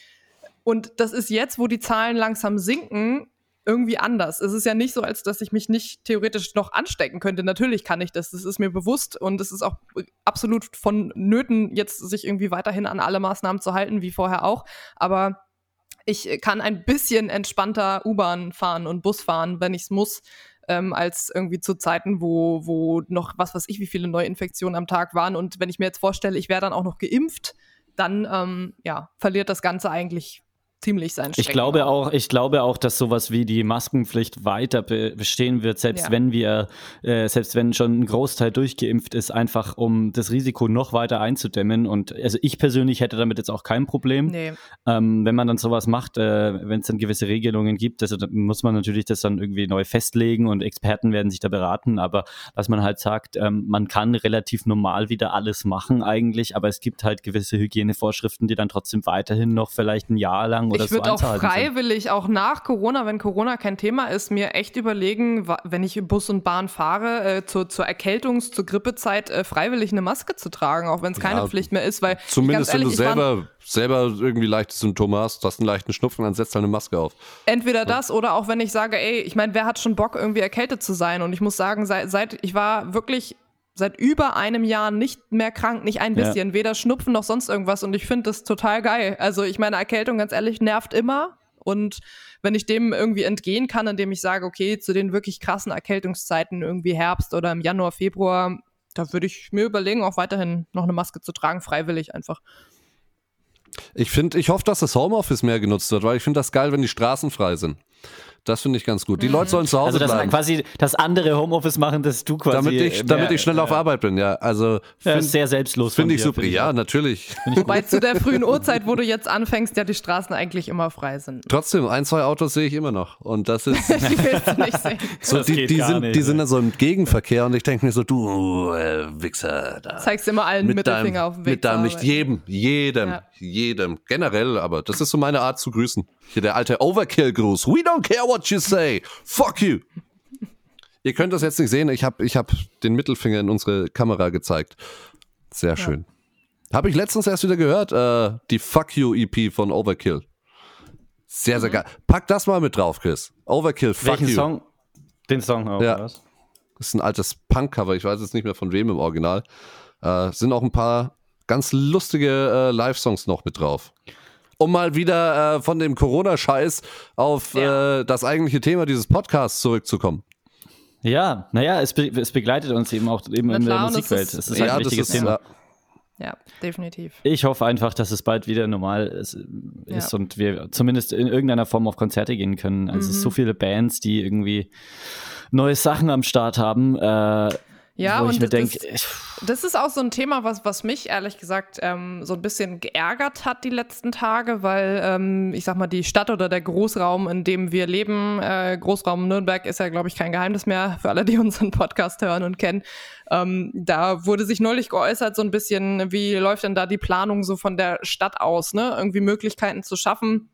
C: und das ist jetzt, wo die Zahlen langsam sinken, irgendwie anders. Es ist ja nicht so, als dass ich mich nicht theoretisch noch anstecken könnte. Natürlich kann ich das, das ist mir bewusst und es ist auch absolut von Nöten, jetzt sich irgendwie weiterhin an alle Maßnahmen zu halten, wie vorher auch. Aber ich kann ein bisschen entspannter U-Bahn fahren und Bus fahren, wenn ich es muss, ähm, als irgendwie zu Zeiten, wo, wo noch was weiß ich, wie viele Neuinfektionen am Tag waren. Und wenn ich mir jetzt vorstelle, ich wäre dann auch noch geimpft, dann ähm, ja, verliert das Ganze eigentlich ziemlich seinen
A: Ich glaube auch, ich glaube auch, dass sowas wie die Maskenpflicht weiter be bestehen wird, selbst
C: Ja.
A: wenn wir, äh, selbst wenn schon ein Großteil durchgeimpft ist, einfach um das Risiko noch weiter einzudämmen. Und also ich persönlich hätte damit jetzt auch kein Problem.
C: Nee.
A: Ähm, wenn man dann sowas macht, äh, wenn es dann gewisse Regelungen gibt, also dann muss man natürlich das dann irgendwie neu festlegen und Experten werden sich da beraten, aber dass man halt sagt, ähm, man kann relativ normal wieder alles machen eigentlich, aber es gibt halt gewisse Hygienevorschriften, die dann trotzdem weiterhin noch vielleicht ein Jahr lang oder
C: ich
A: so
C: würde auch
A: einzuhalten sind.
C: freiwillig, auch nach Corona, wenn Corona kein Thema ist, mir echt überlegen, wenn ich Bus und Bahn fahre, äh, zur, zur Erkältungs-, zur Grippezeit äh, freiwillig eine Maske zu tragen, auch wenn es keine
B: Ja,
C: Pflicht mehr ist, weil
B: zumindest
C: ganz
B: wenn
C: ehrlich,
B: du
C: ich
B: selber, selber irgendwie leichte Symptome hast, hast einen leichten Schnupfen, dann setzt halt eine Maske auf.
C: Entweder das oder auch wenn ich sage, ey, ich meine, wer hat schon Bock, irgendwie erkältet zu sein? Und ich muss sagen, seit, seit ich war wirklich seit über einem Jahr nicht mehr krank, nicht ein
A: Ja.
C: bisschen, weder Schnupfen noch sonst irgendwas. Und ich finde das total geil. Also ich meine, Erkältung, ganz ehrlich, nervt immer. Und wenn ich dem irgendwie entgehen kann, indem ich sage, okay, zu den wirklich krassen Erkältungszeiten, irgendwie Herbst oder im Januar, Februar, da würde ich mir überlegen, auch weiterhin noch eine Maske zu tragen, freiwillig einfach.
B: Ich finde, ich hoffe, dass das Homeoffice mehr genutzt wird, weil ich finde das geil, wenn die Straßen frei sind. Das finde ich ganz gut. Die Leute sollen zu Hause
A: Also das
B: bleiben.
A: quasi das andere Homeoffice machen, das du quasi.
B: Damit ich, damit
A: mehr-
B: ich schnell auf Arbeit bin, ja. Also
A: Ja,
B: finde
A: ist sehr selbstlos. von
B: find ich super.
A: find
B: Ja,
A: auch.
B: natürlich.
C: Wobei zu der frühen Uhrzeit, wo du jetzt anfängst, ja die Straßen eigentlich immer frei sind.
B: Trotzdem, ein, zwei Autos sehe ich immer noch. Und das ist.
C: Die willst du nicht sehen.
B: So,
A: Das
B: die,
A: geht
B: die,
A: gar
B: sind,
A: nicht,
B: die sind
A: ey.
B: da so im Gegenverkehr und ich denke mir so, du äh, Wichser, da.
C: Zeigst immer allen
B: mit
C: Mittelfinger
B: deinem,
C: auf dem Weg.
B: mit deinem nicht jedem, jedem,
C: Ja.
B: jedem, generell, aber das ist so meine Art zu grüßen. Hier der alte Overkill-Gruß. We don't care what you say. Fuck you. Ihr könnt das jetzt nicht sehen, ich habe ich hab den Mittelfinger in unsere Kamera gezeigt. Sehr schön. Habe ich letztens erst wieder gehört, äh, die Fuck You EP von Overkill. Sehr,
C: Mhm.
B: sehr geil. Pack das mal mit drauf, Chris. Overkill, Fuck
A: Welchen
B: You.
A: Song? Den Song auch,
B: Ja.
A: was?
B: Das ist ein altes Punk-Cover, ich weiß jetzt nicht mehr von wem im Original. Äh, sind auch ein paar ganz lustige äh, Live-Songs noch mit drauf. Um mal wieder äh, von dem Corona-Scheiß auf
C: Ja.
B: äh, das eigentliche Thema dieses Podcasts zurückzukommen.
A: Ja, naja, es, be es begleitet uns eben auch eben in der
C: klar,
A: Musikwelt.
C: ist-
A: Es ist halt ein wichtiges Thema.
C: Ja, definitiv.
A: Ich hoffe einfach, dass es bald wieder normal ist, ist
C: Ja.
A: und wir zumindest in irgendeiner Form auf Konzerte gehen können. Also es ist so
C: Mhm.
A: viele Bands, die irgendwie neue Sachen am Start haben, äh,
C: Ja,
A: wo ich
C: und
A: mir
C: das-
A: denke,
C: Das ist auch so ein Thema, was, was mich ehrlich gesagt ähm, so ein bisschen geärgert hat die letzten Tage, weil ähm, ich sag mal, die Stadt oder der Großraum, in dem wir leben, äh, Großraum Nürnberg ist ja, glaube ich, kein Geheimnis mehr für alle, die unseren Podcast hören und kennen. Ähm, da wurde sich neulich geäußert, so ein bisschen, wie läuft denn da die Planung so von der Stadt aus, ne? Irgendwie Möglichkeiten zu schaffen,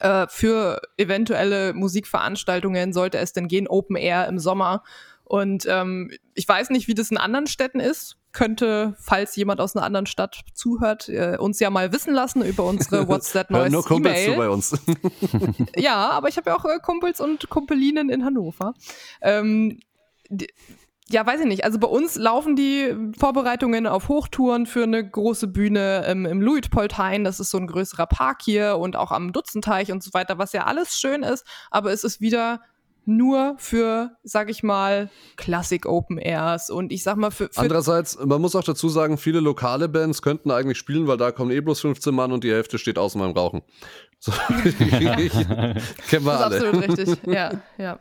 C: äh, für eventuelle Musikveranstaltungen, sollte es denn gehen, Open Air im Sommer. Und ähm, ich weiß nicht, wie das in anderen Städten ist. Könnte, falls jemand aus einer anderen Stadt zuhört, äh, uns ja mal wissen lassen über unsere What's That Noise
B: nur Kumpels zu bei uns.
C: Ja, aber ich habe ja auch äh, Kumpels und Kumpelinen in Hannover. Ähm, die, ja, weiß ich nicht. Also bei uns laufen die Vorbereitungen auf Hochtouren für eine große Bühne im, im Luitpoldhain. Das ist so ein größerer Park hier und auch am Dutzenteich und so weiter, was ja alles schön ist. Aber es ist wieder nur für, sag ich mal, Classic Open Airs und ich sag mal für, für
B: Andererseits, man muss auch dazu sagen, viele lokale Bands könnten eigentlich spielen, weil da kommen eh bloß 15 Mann und die Hälfte steht außen beim Rauchen. So, kennen wir
C: das ist
B: alle.
C: absolut richtig. Ja, ja.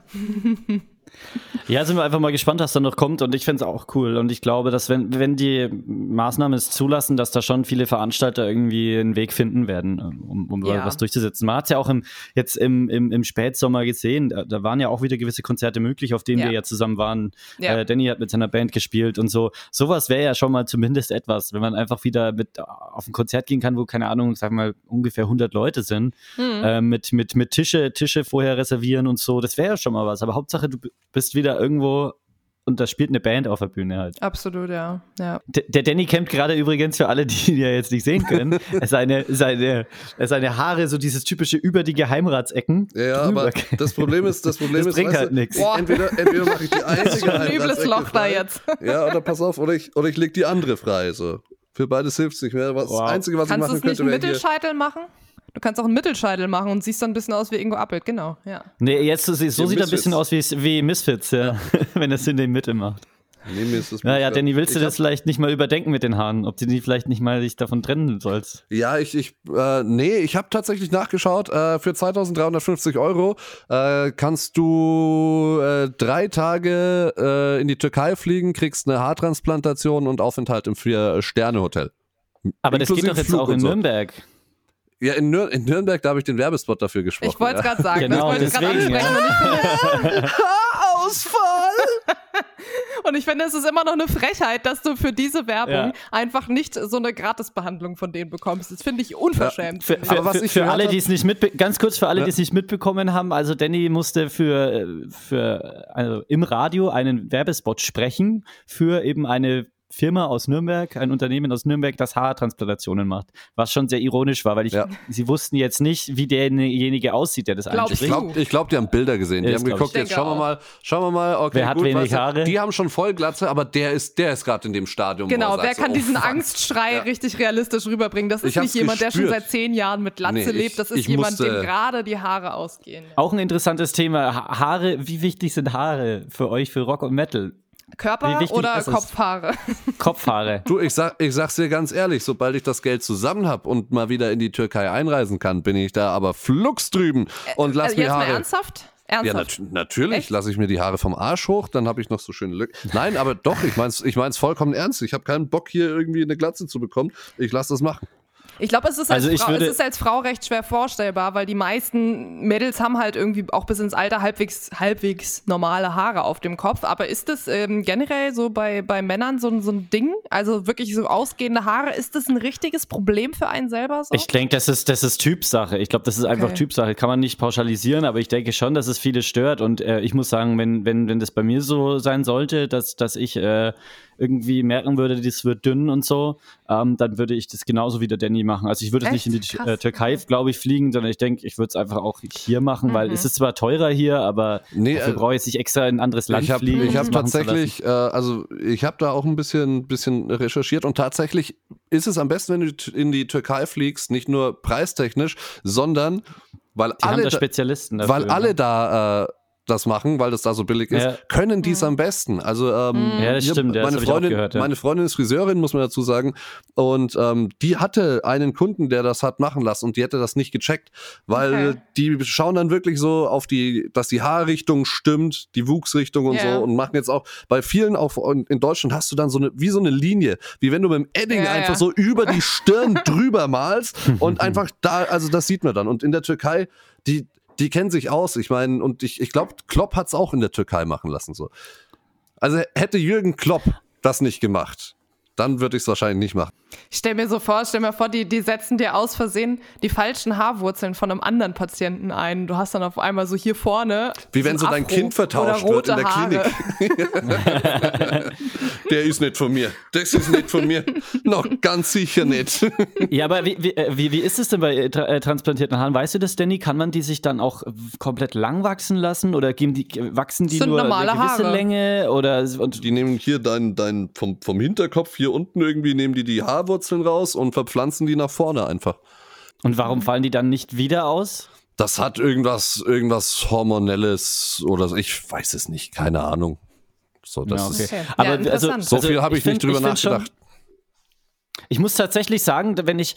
A: Ja, sind wir einfach mal gespannt, was da noch kommt und ich fände es auch cool und ich glaube, dass wenn, wenn die Maßnahmen es zulassen, dass da schon viele Veranstalter irgendwie einen Weg finden werden, um, um
C: Ja.
A: was durchzusetzen. Man hat es ja auch im, jetzt im, im, im Spätsommer gesehen, da, da waren ja auch wieder gewisse Konzerte möglich, auf denen
C: Ja.
A: wir ja zusammen waren.
C: Ja.
A: Äh, Danny hat mit seiner Band gespielt und so. Sowas wäre ja schon mal zumindest etwas, wenn man einfach wieder mit auf ein Konzert gehen kann, wo, keine Ahnung, sag mal, ungefähr 100 Leute sind,
C: Hm.
A: äh, mit, mit, mit Tische, Tische vorher reservieren und so. Das wäre ja schon mal was. Aber Hauptsache, du bist wieder irgendwo und da spielt eine Band auf der Bühne halt.
C: Absolut, ja. ja.
A: D der Danny campt gerade übrigens für alle, die ihn ja jetzt nicht sehen können. seine, seine, seine Haare, so dieses typische über die Geheimratsecken.
B: Ja, aber
A: drüber.
B: das Problem ist, das Problem
A: Das
B: ist,
A: bringt halt
B: du,
A: nix.
B: ich- Entweder, entweder mache ich die einzige
C: Ein übles Loch da
B: frei,
C: jetzt.
B: Ja, oder pass auf, oder ich, oder ich leg die andere frei. So. Für beides hilft es nicht mehr. Was,
A: Wow.
B: Das Einzige, was
C: Kannst
B: ich
C: du
B: machen
C: es nicht
B: könnte,
C: einen
B: wäre hier.
C: Mittelscheitel machen? Du kannst auch einen Mittelscheitel machen und siehst dann ein bisschen aus wie Ingo Appelt, genau, ja.
A: Nee, jetzt so, so
B: Die
A: sieht er ein bisschen aus wie, wie Misfits, ja. wenn er es in der Mitte macht.
B: Nee, mir ist das
A: Naja, Danny, willst du
B: ich
A: das vielleicht nicht mal überdenken mit den Haaren? Ob du die vielleicht nicht mal dich davon trennen sollst?
B: Ja, ich, ich, äh, nee, ich habe tatsächlich nachgeschaut. Äh, für 2350 Euro äh, kannst du äh, drei Tage äh, in die Türkei fliegen, kriegst eine Haartransplantation und Aufenthalt im Vier-Sterne-Hotel.
A: Aber das geht
B: Inklusive
A: doch jetzt
B: Flug
A: auch in
B: so. Ja, in, Nür in Nürnberg, da habe ich den Werbespot dafür gesprochen.
C: Ich wollte es
B: ja.
C: gerade sagen,
A: Genau,
C: das wollte ich gerade
A: deswegen,
C: ansprechen. Und ich finde,
B: Ausfall!
C: Und ich finde, es ist immer noch eine Frechheit, dass du für diese Werbung
A: Ja.
C: einfach nicht so eine Gratisbehandlung von denen bekommst. Das finde ich unverschämt.
A: Für, für,
B: Aber was
A: für,
B: ich
A: für alle, die es nicht mitbe ganz kurz für alle,
B: Ja.
A: die es nicht mitbekommen haben, also Danny musste für, äh, für also im Radio einen Werbespot sprechen für eben eine Firma aus Nürnberg, ein Unternehmen aus Nürnberg, das Haartransplantationen macht. Was schon sehr ironisch war, weil ich,
B: Ja.
A: sie wussten jetzt nicht, wie derjenige aussieht, der das
C: Glaubst
A: anspricht.
B: Ich glaube, ich glaub, die haben Bilder gesehen. Die
A: Ja,
B: haben
A: glaub
B: geguckt, jetzt schauen wir mal, schauen wir mal, okay,
A: Wer hat
B: gut,
A: wenig Haare?
B: Die haben schon Vollglatze, aber der ist, der ist gerade in dem Stadium. wo
C: Genau,
B: er
C: wer
B: sagt
C: kann
B: so,
C: diesen
B: oh, fuck.
C: Angstschrei
B: Ja.
C: richtig realistisch rüberbringen? Das ist nicht jemand, der schon
B: gespürt.
C: seit zehn Jahren mit Latze
B: Nee, ich-
C: lebt. Das ist
B: ich
C: jemand,
B: musste-
C: dem gerade die Haare ausgehen.
A: Auch ein interessantes Thema. Ha Haare, wie wichtig sind Haare für euch, für Rock und Metal?
C: Körper oder? Kopfhaare?
A: Kopfhaare.
B: Du, ich, sag, ich sag's dir ganz ehrlich, sobald ich das Geld zusammen habe und mal wieder in die Türkei einreisen kann, bin ich da aber flugs drüben und lass
C: Also
B: mir
C: jetzt mal
B: Haare.
C: ernsthaft? Ernsthaft?
B: Ja, nat natürlich lasse ich mir die Haare vom Arsch hoch, dann habe ich noch so schöne Lücken. Nein, aber doch, ich mein's, ich mein's vollkommen ernst. Ich habe keinen Bock hier irgendwie eine Glatze zu bekommen. Ich lasse das machen.
C: Ich glaube, es, ist als
A: Also
C: Frau- es ist als Frau recht schwer vorstellbar, weil die meisten Mädels haben halt irgendwie auch bis ins Alter halbwegs, halbwegs normale Haare auf dem Kopf. Aber ist das ähm, generell so bei, bei Männern so, ein- so ein Ding? Also wirklich so ausgehende Haare, ist das ein richtiges Problem für einen selber so?
A: Ich denke, das ist, das ist Typsache. Ich glaube, das ist einfach
C: Okay.
A: Typsache. Kann man nicht pauschalisieren, aber ich denke schon, dass es viele stört. Und äh, ich muss sagen, wenn, wenn, wenn das bei mir so sein sollte, dass, dass ich äh, irgendwie merken würde, das wird dünn und so, ähm, dann würde ich das genauso wie der Danny machen. Also ich würde es nicht in die
C: Krass.
A: äh, Türkei, glaube ich, fliegen, sondern ich denke, ich würde es einfach auch hier machen, weil
C: Mhm.
A: es ist zwar teurer hier, aber
B: Nee,
A: dafür
B: äh,
A: brauche ich nicht extra in ein anderes Land
B: Ich habe
A: fliegen.
B: ich hab
A: lassen.
B: tatsächlich, äh, also ich habe da auch ein bisschen, bisschen recherchiert und tatsächlich ist es am besten, wenn du in die Türkei fliegst, nicht nur preistechnisch, sondern weil
A: Die
B: alle,
A: da
B: da,
A: Spezialisten dafür.
B: weil alle
A: ne?
B: da äh, das machen, weil das da so billig ist,
A: Ja.
B: können die es am besten. Also ähm,
A: Ja, das
B: hier-
A: stimmt, ja, das
B: meine Freundin,
A: gehört, ja.
B: meine Freundin ist Friseurin, muss man dazu sagen, und ähm, die hatte einen Kunden, der das hat machen lassen und die hätte das nicht gecheckt, weil
C: Okay.
B: die schauen dann wirklich so auf die, dass die Haarrichtung stimmt, die Wuchsrichtung und
C: Ja.
B: so und machen jetzt auch bei vielen auch in Deutschland hast du dann so eine wie so eine Linie, wie wenn du mit dem Edding
C: Ja,
B: einfach
C: ja.
B: so über die Stirn drüber malst und einfach da, also das sieht man dann. Und in der Türkei, die die kennen sich aus. Ich meine, und ich, ich glaube, Klopp hat es auch in der Türkei machen lassen. So. Also hätte Jürgen Klopp das nicht gemacht, dann würde ich es wahrscheinlich nicht machen.
C: Ich stell mir so vor, stell mir vor, die, die setzen dir aus Versehen die falschen Haarwurzeln von einem anderen Patienten ein. Du hast dann auf einmal so hier vorne.
B: Wie wenn
C: so ein
B: dein
C: Afro
B: Kind vertauscht wird in der
C: Haare.
B: Klinik. Der ist nicht von mir. Das ist nicht von mir. Noch ganz sicher nicht.
A: Ja, aber wie, wie, äh, wie, wie ist es denn bei äh, tra äh, transplantierten Haaren? Weißt du das, Danny? Kann man die sich dann auch komplett lang wachsen lassen oder geben die, wachsen die
C: Sind
A: nur
C: normale
A: eine gewisse
C: Haare.
A: Länge? Oder, und,
B: Die nehmen hier dein, dein vom, vom Hinterkopf hier unten irgendwie, nehmen die die Haarwurzeln raus und verpflanzen die nach vorne einfach.
A: und warum fallen die dann nicht wieder aus?
B: Das hat irgendwas, irgendwas Hormonelles oder. Ich weiß es nicht, keine Ahnung. So, das
A: Ja, okay.
B: ist,
C: Okay.
A: Aber
C: Ja,
A: also,
B: so
A: also
B: viel habe ich,
A: find-
B: nicht drüber
A: ich find schon-
B: nachgedacht.
A: Ich muss tatsächlich sagen, wenn ich,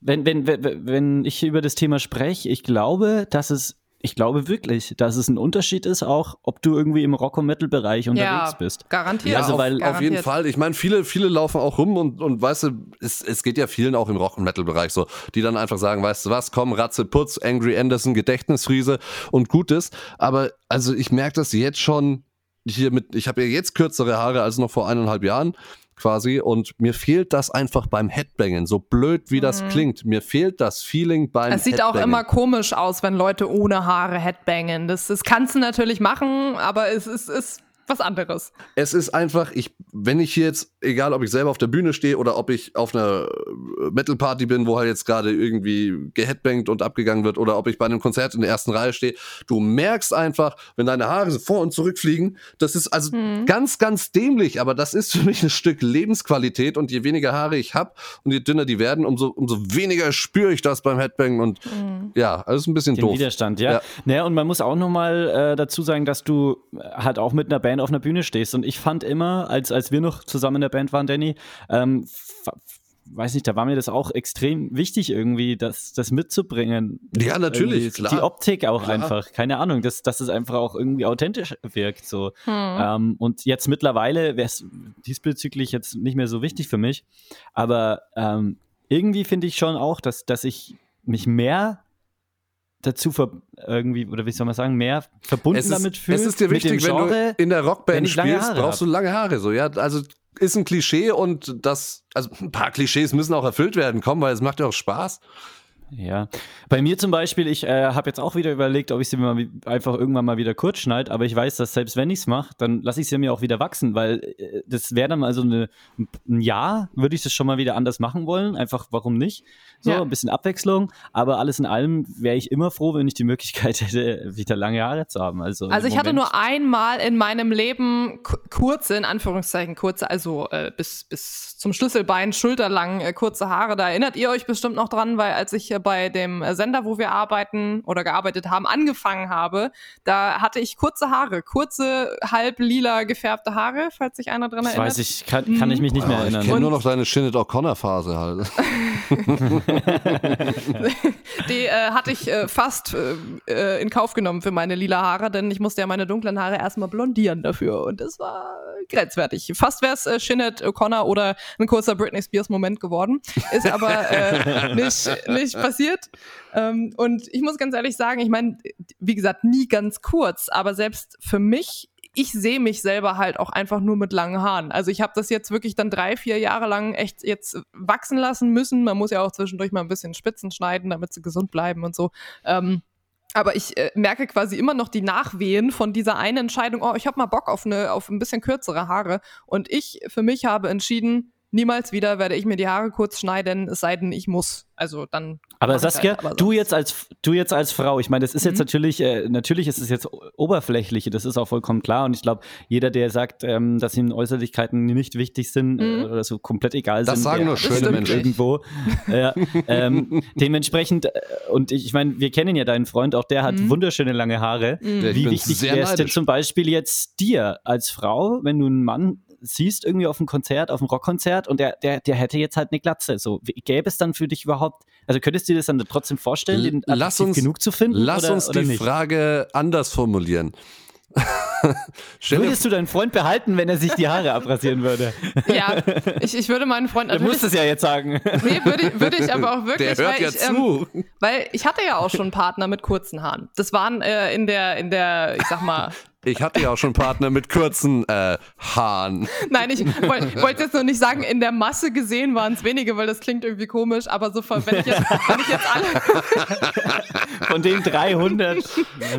A: wenn, wenn, wenn, wenn ich über das Thema spreche, ich glaube, dass es, ich glaube wirklich, dass es ein Unterschied ist, auch ob du irgendwie im Rock- und Metal-Bereich unterwegs
C: Ja,
A: bist.
C: garantiert.
B: Ja,
A: Also,
B: auf,
A: weil-
B: auf jeden. Fall. Ich meine, viele, viele laufen auch rum und, und weißt du, es, es geht ja vielen auch im Rock- und Metal-Bereich so, die dann einfach sagen, weißt du was, komm, Ratze, Putz, Angry Anderson, Gedächtnisfriese und Gutes. Aber also ich merke das jetzt schon hier mit, ich habe ja jetzt kürzere Haare als noch vor eineinhalb Jahren quasi und mir fehlt das einfach beim Headbangen. So blöd wie das klingt, mir fehlt das Feeling beim
C: Mhm. Es sieht auch
B: Headbangen.
C: immer komisch aus, wenn Leute ohne Haare Headbangen. Das, das kannst du natürlich machen, aber es ist, ist was anderes.
B: es ist einfach, ich, wenn ich hier jetzt, egal ob ich selber auf der Bühne stehe oder ob ich auf einer äh, Metal-Party bin, wo halt jetzt gerade irgendwie geheadbangt und abgegangen wird oder ob ich bei einem Konzert in der ersten Reihe stehe, du merkst einfach, wenn deine Haare so vor und zurück fliegen, das ist also ganz, ganz dämlich, aber das ist für mich ein Stück Lebensqualität und je weniger Haare ich habe und je dünner die werden, umso, umso weniger spüre ich das beim Headbangen und ja, also ist ein bisschen
A: Den
B: doof.
A: Widerstand, ja.
B: Ja.
A: Naja, und man muss auch nochmal äh, dazu sagen, dass du halt auch mit einer Band auf einer Bühne stehst. Und ich fand immer, als, als wir noch zusammen in der Band waren, Danny, ähm, weiß nicht, da war mir das auch extrem wichtig, irgendwie, das, das mitzubringen.
B: Ja, natürlich,
A: Irgendwie
B: klar.
A: Die Optik auch
B: Klar.
A: einfach, keine Ahnung, dass, dass es einfach auch irgendwie authentisch wirkt. So. Ähm, und jetzt mittlerweile wäre es diesbezüglich jetzt nicht mehr so wichtig für mich. Aber ähm, irgendwie finde ich schon auch, dass, dass ich mich mehr dazu irgendwie, oder wie soll man sagen, mehr verbunden
B: ist,
A: damit fühle.
B: Es ist dir wichtig,
A: dem
B: wenn
A: Genre.
B: du in der Rockband spielst, brauchst du lange Haare. So, ja, also ist ein Klischee und das, also ein paar Klischees müssen auch erfüllt werden, komm, weil es macht ja auch Spaß.
A: Ja. Bei mir zum Beispiel, ich äh, habe jetzt auch wieder überlegt, ob ich sie mir mal einfach irgendwann mal wieder kurz schneide, aber ich weiß, dass selbst wenn ich es mache, dann lasse ich sie mir auch wieder wachsen, weil äh, das wäre dann mal so eine, ein Jahr, würde ich das schon mal wieder anders machen wollen. Einfach, warum nicht? So,
C: Ja.
A: ein bisschen Abwechslung, aber alles in allem wäre ich immer froh, wenn ich die Möglichkeit hätte, wieder lange Haare zu haben. Also,
C: Also ich hatte nur einmal in meinem Leben ku- kurze, in Anführungszeichen kurze, also äh, bis, bis zum Schlüsselbein, schulterlang äh, kurze Haare. Da erinnert ihr euch bestimmt noch dran, weil als ich äh, bei dem äh, Sender, wo wir arbeiten oder gearbeitet haben, angefangen habe, da hatte ich kurze Haare, kurze, halb lila gefärbte Haare, falls sich einer dran
A: Das
C: erinnert.
A: weiß ich, kann, kann ich mich nicht mehr
B: Ja, ich
A: erinnern.
B: kenne
C: Und-
B: nur noch deine Shinnet O'Connor-Phase halt.
C: Die äh, hatte ich äh, fast äh, äh, in Kauf genommen für meine lila Haare, denn ich musste ja meine dunklen Haare erstmal blondieren dafür und das war grenzwertig. Fast wäre es äh, Shinnet O'Connor oder ein kurzer Britney Spears Moment geworden, ist aber äh, nicht, nicht passiert. Ähm, und ich muss ganz ehrlich sagen, ich meine, wie gesagt, nie ganz kurz, aber selbst für mich ich sehe mich selber halt auch einfach nur mit langen Haaren. Also ich habe das jetzt wirklich dann drei, vier Jahre lang echt jetzt wachsen lassen müssen. Man muss ja auch zwischendurch mal ein bisschen Spitzen schneiden, damit sie gesund bleiben und so. Ähm, aber ich äh, merke quasi immer noch die Nachwehen von dieser einen Entscheidung, oh, ich habe mal Bock auf, eine, auf ein bisschen kürzere Haare. Und ich für mich habe entschieden, niemals wieder werde ich mir die Haare kurz schneiden, es sei denn, ich muss. Also dann.
A: Aber Saskia, halt, aber du jetzt als du jetzt als Frau, ich meine, das ist mhm. jetzt natürlich, äh, natürlich ist es jetzt oberflächlich, das ist auch vollkommen klar. Und ich glaube, jeder, der sagt, ähm, dass ihm Äußerlichkeiten nicht wichtig sind äh, mhm. äh, oder so komplett egal
B: das
A: sind,
B: sagen nur schöne Menschen
A: irgendwo. ja, ähm, dementsprechend, äh, und ich, ich meine, wir kennen ja deinen Freund, auch der hat mhm. wunderschöne lange Haare. Mhm. Wie wichtig wäre es denn zum Beispiel jetzt dir als Frau, wenn du einen Mann siehst irgendwie auf einem Konzert, auf einem Rockkonzert und der, der, der hätte jetzt halt eine Glatze. So, gäbe es dann für dich überhaupt, also könntest du dir das dann trotzdem vorstellen, den
B: lass uns, genug zu finden? Lass oder, uns die nicht? Frage anders formulieren.
A: Würdest du deinen Freund behalten, wenn er sich die Haare abrasieren würde?
C: Ja, ich, ich würde meinen Freund
A: natürlich. Du musst es ja jetzt sagen.
C: Nee, würde, würde ich aber auch wirklich.
B: Der hört
C: weil
B: ja
C: ich,
B: zu.
C: Ähm, weil ich hatte ja auch schon einen Partner mit kurzen Haaren. Das waren äh, in der, in der, ich sag mal,
B: ich hatte ja auch schon Partner mit kurzen äh, Haaren.
C: Nein, ich wollte wollt jetzt nur nicht sagen, in der Masse gesehen waren es wenige, weil das klingt irgendwie komisch, aber so von, wenn ich jetzt, wenn ich jetzt alle.
A: Von den 300.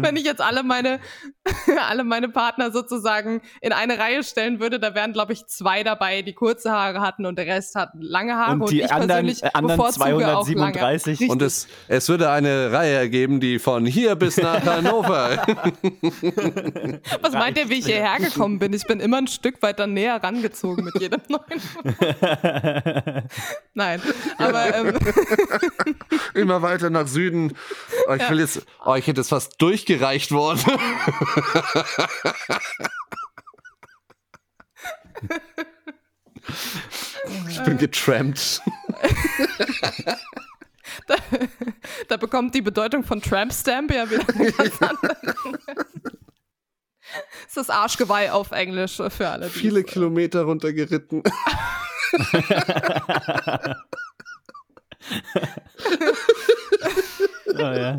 C: wenn ich jetzt alle meine, alle meine Partner sozusagen in eine Reihe stellen würde, da wären, glaube ich, zwei dabei, die kurze Haare hatten und der Rest hat lange Haare.
A: Und die
C: und
A: anderen, äh, anderen 237.
B: Und es, es würde eine Reihe ergeben, die von hier bis nach Hannover.
C: Was meint ihr, wie ich hierher gekommen bin? Ich bin immer ein Stück weiter näher rangezogen mit jedem neuen. Nein, aber ähm
B: immer weiter nach Süden. Oh, ich, will jetzt, oh, ich hätte es fast durchgereicht worden. ich bin getrampt.
C: Da, da, bekommt die Bedeutung von Tramp Stamp ja wieder ganz andere ist das Arschgeweih auf Englisch für alle.
B: Viele Kilometer runtergeritten.
C: oh, ja.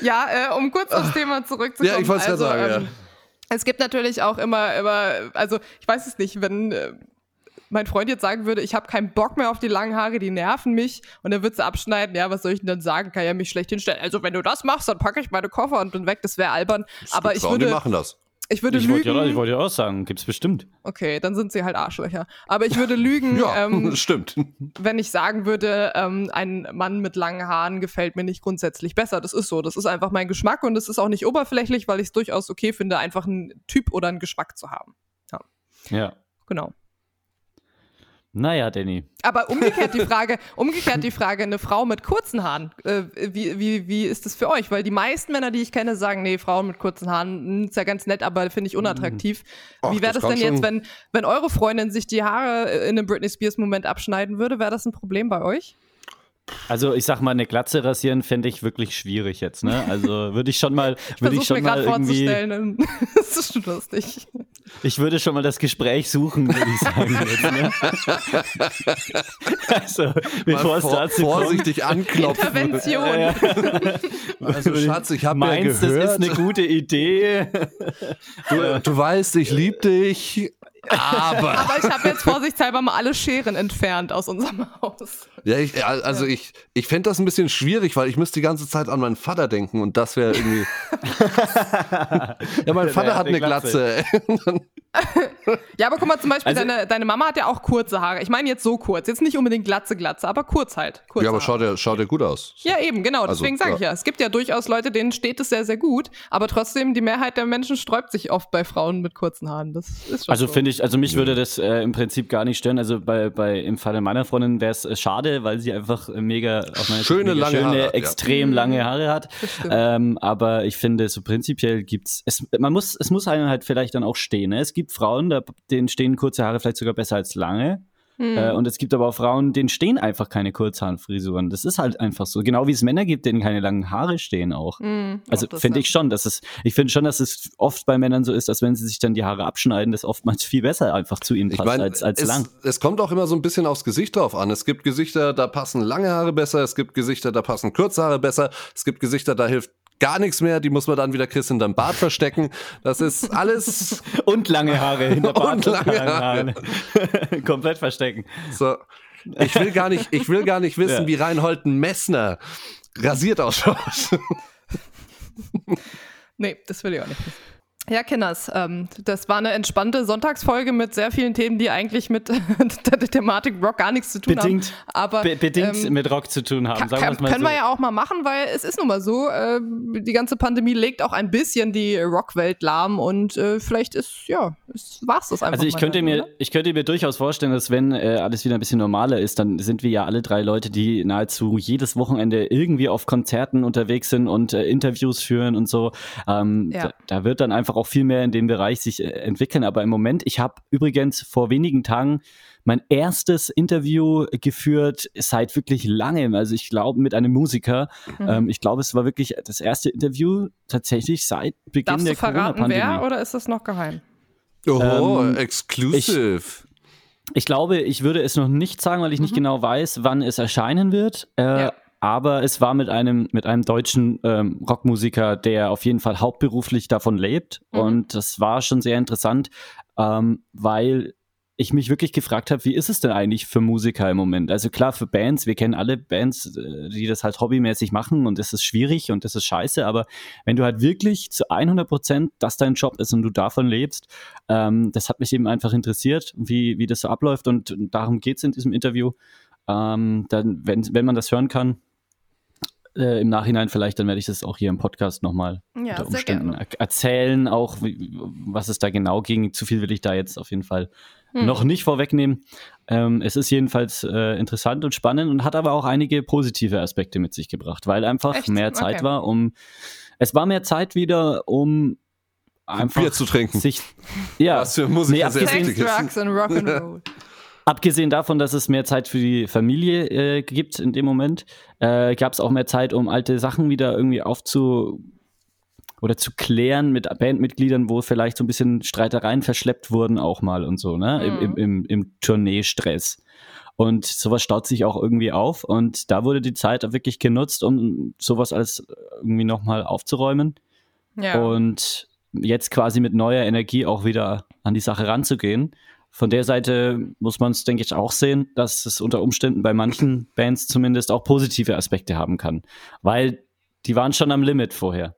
C: ja, äh, um kurz aufs Thema zurückzukommen.
B: Ja, ich wollte es also, ja sagen, ähm, ja.
C: Es gibt natürlich auch immer, immer, also ich weiß es nicht, wenn äh, mein Freund jetzt sagen würde, ich habe keinen Bock mehr auf die langen Haare, die nerven mich und er würde sie abschneiden, ja, was soll ich denn dann sagen? Kann ja mich schlecht hinstellen. Also wenn du das machst, dann packe ich meine Koffer und bin weg, das wäre albern.
B: Das
C: Aber ich würde
B: die machen das.
C: Ich würde
A: ich
C: lügen.
A: Wollte ja, ich wollte ja auch sagen, gibt's bestimmt.
C: Okay, dann sind sie halt Arschlöcher. Aber ich würde lügen,
B: ja,
C: ähm,
B: stimmt.
C: wenn ich sagen würde, ähm, ein Mann mit langen Haaren gefällt mir nicht grundsätzlich besser. Das ist so. Das ist einfach mein Geschmack und es ist auch nicht oberflächlich, weil ich es durchaus okay finde, einfach einen Typ oder einen Geschmack zu haben. Ja.
A: Ja.
C: Genau.
A: Naja, Danny.
C: Aber umgekehrt die Frage, umgekehrt die Frage, eine Frau mit kurzen Haaren, äh, wie, wie, wie ist das für euch? Weil die meisten Männer, die ich kenne, sagen, nee, Frauen mit kurzen Haaren, hm, ist ja ganz nett, aber finde ich unattraktiv. Ach, wie wäre das, das denn jetzt, wenn, wenn eure Freundin sich die Haare in einem Britney Spears Moment abschneiden würde? Wäre das ein Problem bei euch?
A: Also ich sag mal, eine Glatze rasieren fände ich wirklich schwierig jetzt, ne? Also würde ich schon mal,
C: ich
A: würde ich schon
C: mir
A: mal irgendwie.
C: Vorzustellen. das ist schon lustig.
A: Ich würde schon mal das Gespräch suchen, würde ich sagen. Jetzt, ne?
B: also, bevor es dazu
A: vorsichtig
B: kommt.
C: anklopfen. Intervention.
A: Ja. Also, Schatz, ich habe ja gehört. das ist eine gute Idee.
B: Du, du weißt, ich liebe dich. Aber,
C: aber ich habe jetzt vorsichtshalber mal alle Scheren entfernt aus unserem Haus.
B: Ja, ich, also ja. ich, ich fände das ein bisschen schwierig, weil ich müsste die ganze Zeit an meinen Vater denken und das wäre irgendwie. ja, mein Vater hat eine Glatze.
C: Glatze. ja, aber guck mal, zum Beispiel, also, deine, deine Mama hat ja auch kurze Haare. Ich meine jetzt so kurz. Jetzt nicht unbedingt Glatze, Glatze, aber kurz halt. Kurze
B: ja, aber schaut ja, schaut ja gut aus.
C: Ja, eben, genau. Deswegen also, sage ich ja. Es gibt ja durchaus Leute, denen steht es sehr, sehr gut. Aber trotzdem, die Mehrheit der Menschen sträubt sich oft bei Frauen mit kurzen Haaren. Das ist schon
A: Also
C: so.
A: finde ich, also mich würde das äh, im Prinzip gar nicht stören. Also bei, bei im Falle meiner Freundin wäre es äh, schade, weil sie einfach mega,
B: auf meine schöne, mega lange
A: schöne,
B: Haare,
A: extrem
C: ja.
A: lange Haare hat. Ähm, aber ich finde, so prinzipiell gibt's, es, man muss, es muss einem halt vielleicht dann auch stehen. Ne? Es gibt Frauen, da, denen stehen kurze Haare vielleicht sogar besser als lange. Mhm. Äh, und es gibt aber auch Frauen, denen stehen einfach keine Kurzhaarfrisuren. Das ist halt einfach so. Genau wie es Männer gibt, denen keine langen Haare stehen auch. Mhm. Also finde ich schon, dass es, ich finde schon, dass es oft bei Männern so ist, dass wenn sie sich dann die Haare abschneiden, das oftmals viel besser einfach zu ihnen passt ich mein, als, als
B: es,
A: lang.
B: Es kommt auch immer so ein bisschen aufs Gesicht drauf an. Es gibt Gesichter, da passen lange Haare besser, es gibt Gesichter, da passen kurze Haare besser, es gibt Gesichter, da hilft gar nichts mehr, die muss man dann wieder Chris hinterm Bart verstecken. Das ist alles.
A: und lange Haare hinter Bart. Und lange Haare. Komplett verstecken.
B: So. Ich will gar nicht, ich will gar nicht wissen, ja. wie Reinhold Messner rasiert ausschaut.
C: nee, das will ich auch nicht wissen. Ja, Kenners, ähm, das war eine entspannte Sonntagsfolge mit sehr vielen Themen, die eigentlich mit der Thematik Rock gar nichts zu tun
A: bedingt,
C: haben.
A: Aber be bedingt ähm, mit Rock zu tun haben.
C: Sagen kann, mal können so. wir ja auch mal machen, weil es ist nun mal so, äh, die ganze Pandemie legt auch ein bisschen die Rockwelt lahm und äh, vielleicht ist, ja, war es das einfach.
A: Also ich könnte, mir, oder? ich könnte mir durchaus vorstellen, dass wenn äh, alles wieder ein bisschen normaler ist, dann sind wir ja alle drei Leute, die nahezu jedes Wochenende irgendwie auf Konzerten unterwegs sind und äh, Interviews führen und so. Ähm, ja. da, da wird dann einfach auch viel mehr in dem Bereich sich äh, entwickeln. Aber im Moment, ich habe übrigens vor wenigen Tagen mein erstes Interview geführt seit wirklich langem. Also ich glaube mit einem Musiker. Mhm. Ähm, ich glaube, es war wirklich das erste Interview tatsächlich seit Beginn Darfst der Corona-Pandemie. Wer
C: oder ist das noch geheim?
B: Oh, ähm, exclusive.
A: Ich, ich, glaube, ich würde es noch nicht sagen, weil ich mhm. nicht genau weiß, wann es erscheinen wird. Äh, ja aber es war mit einem, mit einem deutschen ähm, Rockmusiker, der auf jeden Fall hauptberuflich davon lebt. Mhm. Und das war schon sehr interessant, ähm, weil ich mich wirklich gefragt habe, wie ist es denn eigentlich für Musiker im Moment? Also klar, für Bands, wir kennen alle Bands, äh, die das halt hobbymäßig machen und das ist schwierig und das ist scheiße, aber wenn du halt wirklich zu 100 Prozent das dein Job ist und du davon lebst, ähm, das hat mich eben einfach interessiert, wie, wie das so abläuft und darum geht es in diesem Interview. Ähm, dann, wenn, wenn man das hören kann, äh, im Nachhinein vielleicht, dann werde ich das auch hier im Podcast nochmal ja, unter Umständen er erzählen, auch wie, was es da genau ging. Zu viel will ich da jetzt auf jeden Fall hm. noch nicht vorwegnehmen. Ähm, es ist jedenfalls äh, interessant und spannend und hat aber auch einige positive Aspekte mit sich gebracht, weil einfach Echt? mehr Zeit okay. war, um es war mehr Zeit wieder, um einfach
B: Bier zu trinken.
A: Sich, ja,
B: was für Musik nee,
C: Sex, Drugs and Rock'n'Roll.
A: Abgesehen davon, dass es mehr Zeit für die Familie äh, gibt in dem Moment, äh, gab es auch mehr Zeit, um alte Sachen wieder irgendwie aufzu oder zu klären mit Bandmitgliedern, wo vielleicht so ein bisschen Streitereien verschleppt wurden auch mal und so, ne? Mhm. Im, im, im, Tourneestress. Und sowas staut sich auch irgendwie auf. Und da wurde die Zeit wirklich genutzt, um sowas alles irgendwie nochmal aufzuräumen. Ja. Und jetzt quasi mit neuer Energie auch wieder an die Sache ranzugehen von der Seite muss man es, denke ich, auch sehen, dass es unter Umständen bei manchen Bands zumindest auch positive Aspekte haben kann. Weil die waren schon am Limit vorher.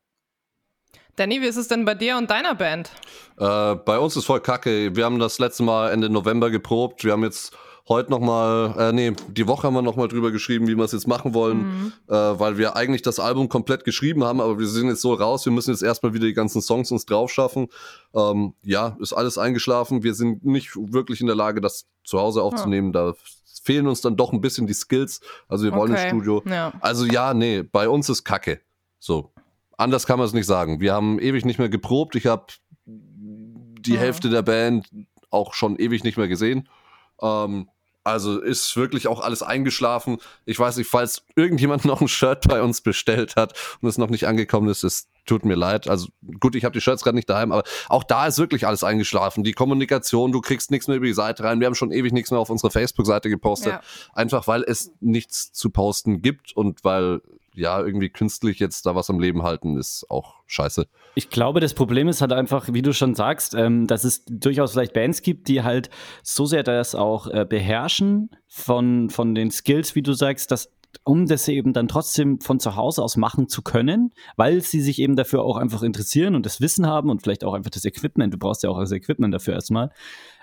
C: Danny, wie ist es denn bei dir und deiner Band?
B: Äh, bei uns ist voll kacke. Wir haben das letzte Mal Ende November geprobt. Wir haben jetzt heute nochmal, äh, nee, die Woche haben wir nochmal drüber geschrieben, wie wir es jetzt machen wollen, mhm. äh, weil wir eigentlich das Album komplett geschrieben haben, aber wir sind jetzt so raus, wir müssen jetzt erstmal wieder die ganzen Songs uns drauf schaffen. Ähm, ja, ist alles eingeschlafen. Wir sind nicht wirklich in der Lage, das zu Hause aufzunehmen. Ja. Da fehlen uns dann doch ein bisschen die Skills. Also wir wollen okay. ein Studio. Ja. Also ja, nee, bei uns ist Kacke. So. Anders kann man es nicht sagen. Wir haben ewig nicht mehr geprobt. Ich habe die ja. Hälfte der Band auch schon ewig nicht mehr gesehen. Ähm, also ist wirklich auch alles eingeschlafen. Ich weiß nicht, falls irgendjemand noch ein Shirt bei uns bestellt hat und es noch nicht angekommen ist, es tut mir leid. Also gut, ich habe die Shirts gerade nicht daheim, aber auch da ist wirklich alles eingeschlafen. Die Kommunikation, du kriegst nichts mehr über die Seite rein. Wir haben schon ewig nichts mehr auf unsere Facebook-Seite gepostet. Ja. Einfach weil es nichts zu posten gibt und weil ja, irgendwie künstlich jetzt da was am Leben halten, ist auch scheiße.
A: Ich glaube, das Problem ist halt einfach, wie du schon sagst, ähm, dass es durchaus vielleicht Bands gibt, die halt so sehr das auch äh, beherrschen von, von den Skills, wie du sagst, dass um das eben dann trotzdem von zu Hause aus machen zu können, weil sie sich eben dafür auch einfach interessieren und das Wissen haben und vielleicht auch einfach das Equipment, du brauchst ja auch das Equipment dafür erstmal,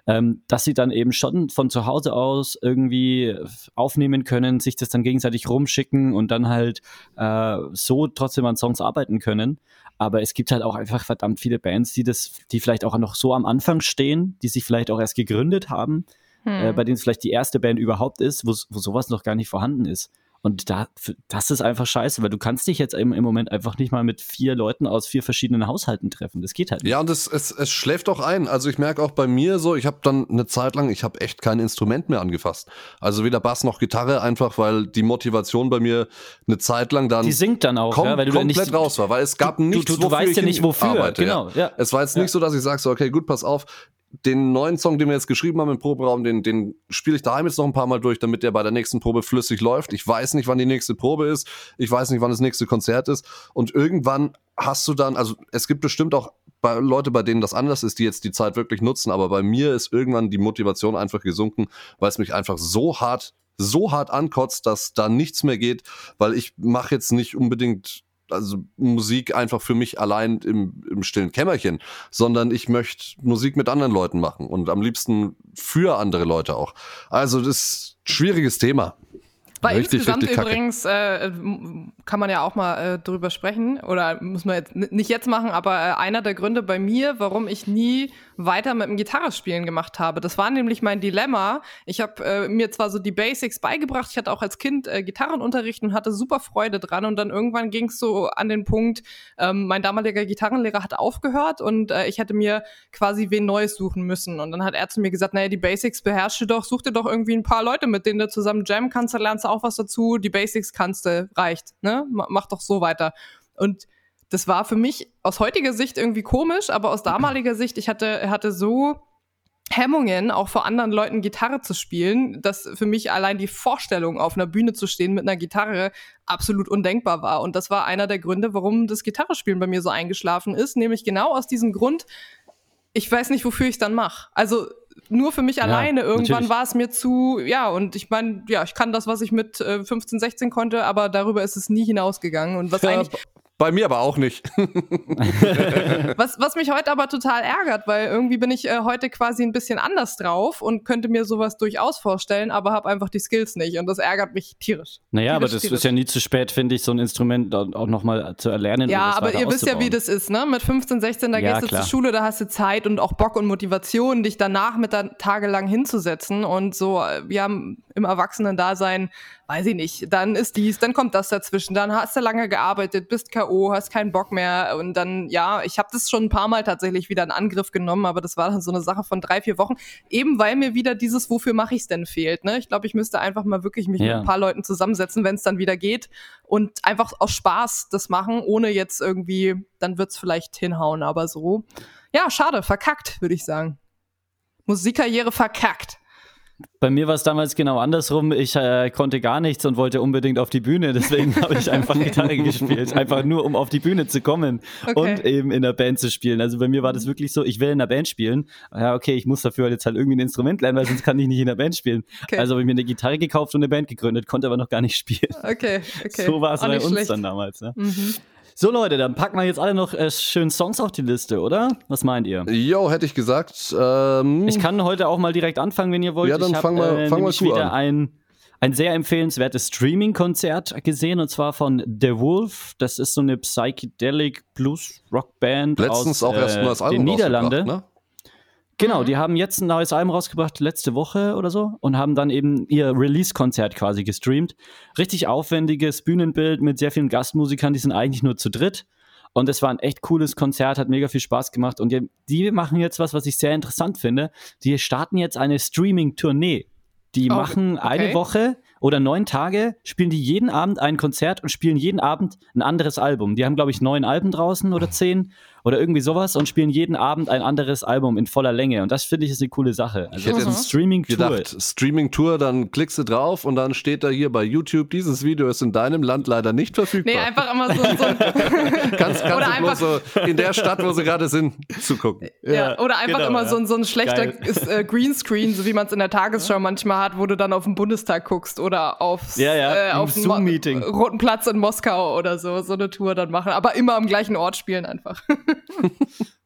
A: ähm, dass sie dann eben schon von zu Hause aus irgendwie aufnehmen können, sich das dann gegenseitig rumschicken und dann halt äh, so trotzdem an Songs arbeiten können. Aber es gibt halt auch einfach verdammt viele Bands, die das, die vielleicht auch noch so am Anfang stehen, die sich vielleicht auch erst gegründet haben, hm. äh, bei denen es vielleicht die erste Band überhaupt ist, wo, wo sowas noch gar nicht vorhanden ist. Und da, das ist einfach scheiße, weil du kannst dich jetzt im, im Moment einfach nicht mal mit vier Leuten aus vier verschiedenen Haushalten treffen. Das geht halt nicht.
B: Ja, und es, es, es schläft auch ein. Also ich merke auch bei mir so, ich habe dann eine Zeit lang, ich habe echt kein Instrument mehr angefasst. Also weder Bass noch Gitarre, einfach weil die Motivation bei mir eine Zeit lang dann
A: die sinkt dann auch,
B: kom
A: ja, weil du
B: komplett
A: nicht,
B: raus war, weil es gab
A: du,
B: nichts,
A: du, du, du weißt
B: ich
A: ja nicht wofür,
B: arbeite,
A: genau.
B: Ja.
A: Ja.
B: Es war jetzt nicht so, dass ich sage so, okay, gut, pass auf, den neuen Song, den wir jetzt geschrieben haben im Proberaum, den, den spiele ich daheim jetzt noch ein paar Mal durch, damit der bei der nächsten Probe flüssig läuft. Ich weiß nicht, wann die nächste Probe ist. Ich weiß nicht, wann das nächste Konzert ist. Und irgendwann hast du dann, also es gibt bestimmt auch bei Leute, bei denen das anders ist, die jetzt die Zeit wirklich nutzen. Aber bei mir ist irgendwann die Motivation einfach gesunken, weil es mich einfach so hart, so hart ankotzt, dass da nichts mehr geht, weil ich mache jetzt nicht unbedingt also Musik einfach für mich allein im, im stillen Kämmerchen, sondern ich möchte Musik mit anderen Leuten machen und am liebsten für andere Leute auch. Also das ist ein schwieriges Thema.
C: War
B: Richtig,
C: insgesamt
B: richtig
C: übrigens, äh, m- kann man ja auch mal äh, drüber sprechen, oder muss man jetzt nicht jetzt machen, aber äh, einer der Gründe bei mir, warum ich nie weiter mit dem Gitarrespielen gemacht habe. Das war nämlich mein Dilemma. Ich habe äh, mir zwar so die Basics beigebracht, ich hatte auch als Kind äh, Gitarrenunterricht und hatte super Freude dran und dann irgendwann ging es so an den Punkt, ähm, mein damaliger Gitarrenlehrer hat aufgehört und äh, ich hätte mir quasi wen Neues suchen müssen. Und dann hat er zu mir gesagt, naja, die Basics beherrschst du doch, such dir doch irgendwie ein paar Leute, mit denen du zusammen jammen kannst, da lernst du auch was dazu, die Basics kannst du, reicht, ne? Ma- Mach doch so weiter. Und das war für mich aus heutiger Sicht irgendwie komisch, aber aus damaliger Sicht, ich hatte, hatte so Hemmungen, auch vor anderen Leuten Gitarre zu spielen, dass für mich allein die Vorstellung, auf einer Bühne zu stehen mit einer Gitarre, absolut undenkbar war. Und das war einer der Gründe, warum das Gitarrespielen bei mir so eingeschlafen ist, nämlich genau aus diesem Grund, ich weiß nicht, wofür ich dann mache. Also nur für mich alleine. Irgendwann war es mir zu, ja, und ich meine, ja, ich kann das, was ich mit äh, 15, 16 konnte, aber darüber ist es nie hinausgegangen. Und was
B: Ja,
C: eigentlich
B: bei mir aber auch nicht.
C: Was, was mich heute aber total ärgert, weil irgendwie bin ich äh, heute quasi ein bisschen anders drauf und könnte mir sowas durchaus vorstellen, aber habe einfach die Skills nicht und das ärgert mich tierisch.
A: Naja, aber
C: Tierisch,
A: das
C: tierisch.
A: ist ja nie zu spät, finde ich, so ein Instrument auch auch nochmal zu erlernen.
C: Ja, aber ihr wisst ja, wie das ist, ne? Mit 15, 16, da
A: Ja,
C: gehst du
A: klar.
C: zur Schule, da hast du Zeit und auch Bock und Motivation, dich danach mit da tagelang hinzusetzen und so, äh, ja, im Erwachsenen-Dasein, weiß ich nicht, dann ist dies, dann kommt das dazwischen, dann hast du lange gearbeitet, bist K.O., hast keinen Bock mehr und dann, ja, ich habe das schon ein paar Mal tatsächlich wieder in Angriff genommen, aber das war dann so eine Sache von drei, vier Wochen, eben weil mir wieder dieses, wofür mache ich's denn fehlt, ne? Ich glaube, ich müsste einfach mal wirklich mich mit
A: Ja.
C: ein paar Leuten zusammensetzen, wenn es dann wieder geht und einfach aus Spaß das machen, ohne jetzt irgendwie, dann wird's vielleicht hinhauen, aber so. Ja, schade, verkackt, würde ich sagen. Musikkarriere verkackt.
A: Bei mir war es damals genau andersrum. Ich äh, konnte gar nichts und wollte unbedingt auf die Bühne. Deswegen habe ich einfach Gitarre gespielt. Einfach nur, um auf die Bühne zu kommen
C: Okay.
A: und eben in der Band zu spielen. Also bei mir war das wirklich so, ich will in der Band spielen. Ja, okay, ich muss dafür jetzt halt irgendwie ein Instrument lernen, weil sonst kann ich nicht in der Band spielen.
C: Okay.
A: Also habe ich mir eine Gitarre gekauft und eine Band gegründet, konnte aber noch gar nicht spielen.
C: Okay, okay.
A: So war es bei uns
C: schlecht.
A: dann damals. Ne?
C: Mhm.
A: So Leute, dann packen wir jetzt alle noch äh, schön Songs auf die Liste, oder? Was meint ihr?
B: Jo, hätte ich gesagt. Ähm,
A: Ich kann heute auch mal direkt anfangen, wenn ihr wollt.
B: Ja, dann
A: ich hab,
B: fang mal-
A: äh,
B: fang mal cool
A: wieder
B: an.
A: ein, ein sehr empfehlenswertes Streaming-Konzert gesehen und zwar von The Wolf. Das ist so eine Psychedelic Blues Rock Band
B: letztens
A: aus
B: auch erst
A: äh,
B: ein neues Album
A: den Niederlanden.
B: rausgebracht, Ne?
A: Genau,
C: Mhm.
A: die haben jetzt ein neues Album rausgebracht, letzte Woche oder so, und haben dann eben ihr Release-Konzert quasi gestreamt. Richtig aufwendiges Bühnenbild mit sehr vielen Gastmusikern, die sind eigentlich nur zu dritt. Und es war ein echt cooles Konzert, hat mega viel Spaß gemacht. Und die, die machen jetzt was, was ich sehr interessant finde. Die starten jetzt eine Streaming-Tournee. Die
C: Oh,
A: machen
C: okay.
A: eine Woche oder neun Tage, spielen die jeden Abend ein Konzert und spielen jeden Abend ein anderes Album. Die haben, glaube ich, neun Alben draußen oder zehn oder irgendwie sowas und spielen jeden Abend ein anderes Album in voller Länge. Und das finde ich ist eine coole Sache. Also
B: Ich hätte
A: das ist ein
B: jetzt
A: Streaming-Tour.
B: Streaming-Tour, dann klickst du drauf und dann steht da hier bei YouTube, dieses Video ist in deinem Land leider nicht verfügbar.
C: Nee, einfach immer so, so ein,
B: kannst, kannst
C: Oder
B: bloß so in der Stadt, wo sie gerade sind, zugucken.
C: ja, oder einfach
A: genau,
C: immer
A: ja.
C: so, ein- so ein schlechter ist, äh, Greenscreen, so wie man es in der Tagesschau manchmal hat, wo du dann auf den Bundestag guckst oder aufs,
A: Ja, ja,
C: äh, auf den
A: Zoom-Meeting.
C: Roten Platz in Moskau oder so, so eine Tour dann machen. Aber immer am gleichen Ort spielen einfach.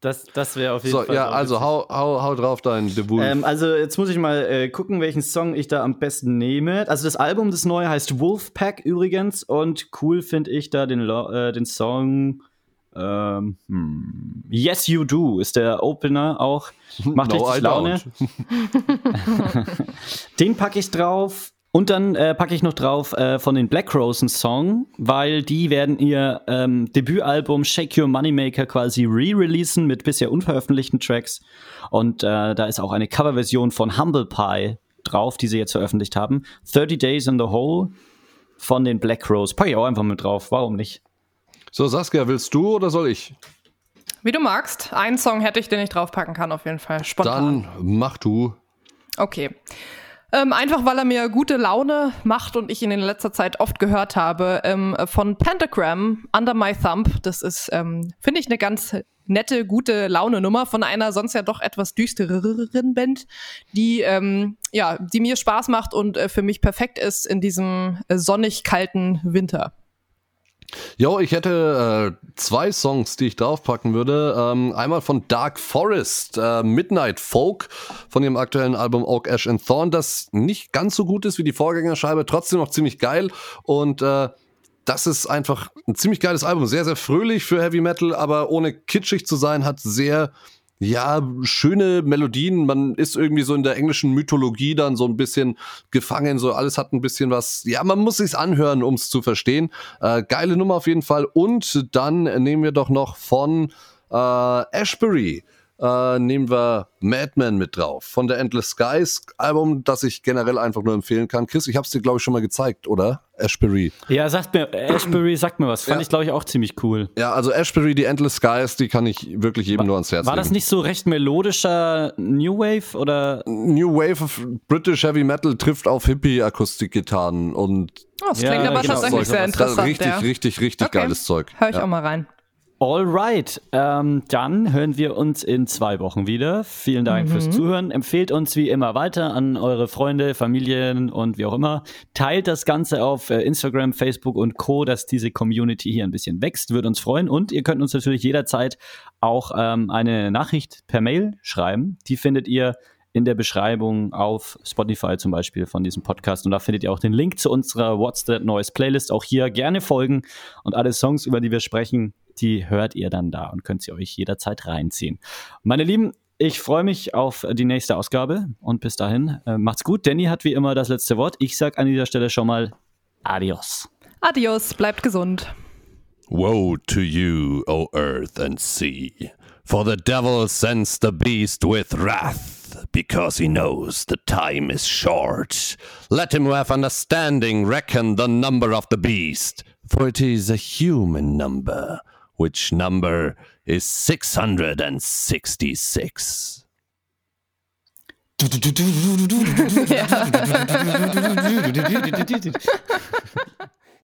A: Das, das wäre auf jeden
B: So,
A: Fall.
B: ja, also hau, hau, hau drauf dein The Wolf.
A: Ähm, also jetzt muss ich mal äh, gucken, welchen Song ich da am besten nehme. Also das Album, das neue heißt Wolfpack übrigens und cool finde ich da den, Lo äh, den Song ähm, hm, Yes You Do ist der Opener auch. Macht
B: No,
A: richtig
B: I
A: Laune. Den packe ich drauf. Und dann äh, packe ich noch drauf äh, von den Black Rose einen Song, weil die werden ihr ähm, Debütalbum Shake Your Moneymaker quasi re-releasen mit bisher unveröffentlichten Tracks. Und äh, da ist auch eine Coverversion von Humble Pie drauf, die sie jetzt veröffentlicht haben. 30 Days in the Hole von den Black Rose. Packe ich auch einfach mit drauf, warum nicht?
B: So, Saskia, willst du oder soll ich?
C: Wie du magst. Einen Song hätte ich, den ich draufpacken kann, auf jeden Fall. Spontan.
B: Dann mach du.
C: Okay. Ähm, einfach weil er mir gute Laune macht und ich ihn in letzter Zeit oft gehört habe. Ähm, von Pentagram, Under My Thumb. Das ist, ähm, finde ich, eine ganz nette, gute Laune-Nummer von einer sonst ja doch etwas düstereren Band, die, ähm, ja, die mir Spaß macht und äh, für mich perfekt ist in diesem äh, sonnig kalten Winter.
B: Jo, ich hätte äh, zwei Songs, die ich draufpacken würde. Ähm, einmal von Dark Forest, äh, Midnight Folk von ihrem aktuellen Album Oak, Ash and Thorn, das nicht ganz so gut ist wie die Vorgängerscheibe, trotzdem noch ziemlich geil und äh, das ist einfach ein ziemlich geiles Album. Sehr, sehr fröhlich für Heavy Metal, aber ohne kitschig zu sein, hat sehr ja, schöne Melodien. Man ist irgendwie so in der englischen Mythologie dann so ein bisschen gefangen. So alles hat ein bisschen was. Ja, man muss sich's anhören, ums zu verstehen. Äh, geile Nummer auf jeden Fall. Und dann nehmen wir doch noch von äh, Ashbury äh, nehmen wir Madman mit drauf von der Endless Skies Album, das ich generell einfach nur empfehlen kann. Chris, ich habe es dir glaube ich schon mal gezeigt, oder? Ashbury.
A: Ja, sagt mir Ashbury sagt mir was. Fand ja. ich glaube ich auch ziemlich cool.
B: Ja, also Ashbury, die Endless Skies, die kann ich wirklich jedem
A: war,
B: nur ans Herz
A: war
B: legen.
A: War das nicht so recht melodischer New Wave oder
B: New Wave of British Heavy Metal trifft auf Hippie Akustikgitarren und
C: Oh, das klingt ja, aber genau, tatsächlich sehr interessant.
B: Richtig,
C: ja.
B: richtig, richtig okay. geiles Zeug.
C: Hör ich
B: ja.
C: auch mal rein.
A: Alright, ähm, dann hören wir uns in zwei Wochen wieder. Vielen Dank mhm. fürs Zuhören. Empfehlt uns wie immer weiter an eure Freunde, Familien und wie auch immer. Teilt das Ganze auf äh, Instagram, Facebook und Co., dass diese Community hier ein bisschen wächst. Würde uns freuen. Und ihr könnt uns natürlich jederzeit auch ähm, eine Nachricht per Mail schreiben. Die findet ihr in der Beschreibung auf Spotify zum Beispiel von diesem Podcast. Und da findet ihr auch den Link zu unserer What's That Noise Playlist. Auch hier gerne folgen und alle Songs, über die wir sprechen, die hört ihr dann da und könnt sie euch jederzeit reinziehen. Meine Lieben, ich freue mich auf die nächste Ausgabe und bis dahin äh, macht's gut. Danny hat wie immer das letzte Wort. Ich sag an dieser Stelle schon mal Adios.
C: Adios, bleibt gesund.
B: Woe to you, O earth and sea, for the devil sends the beast with wrath, because he knows the time is short. Let him who have understanding reckon the number of the beast, for it is a human number. Which number is 666.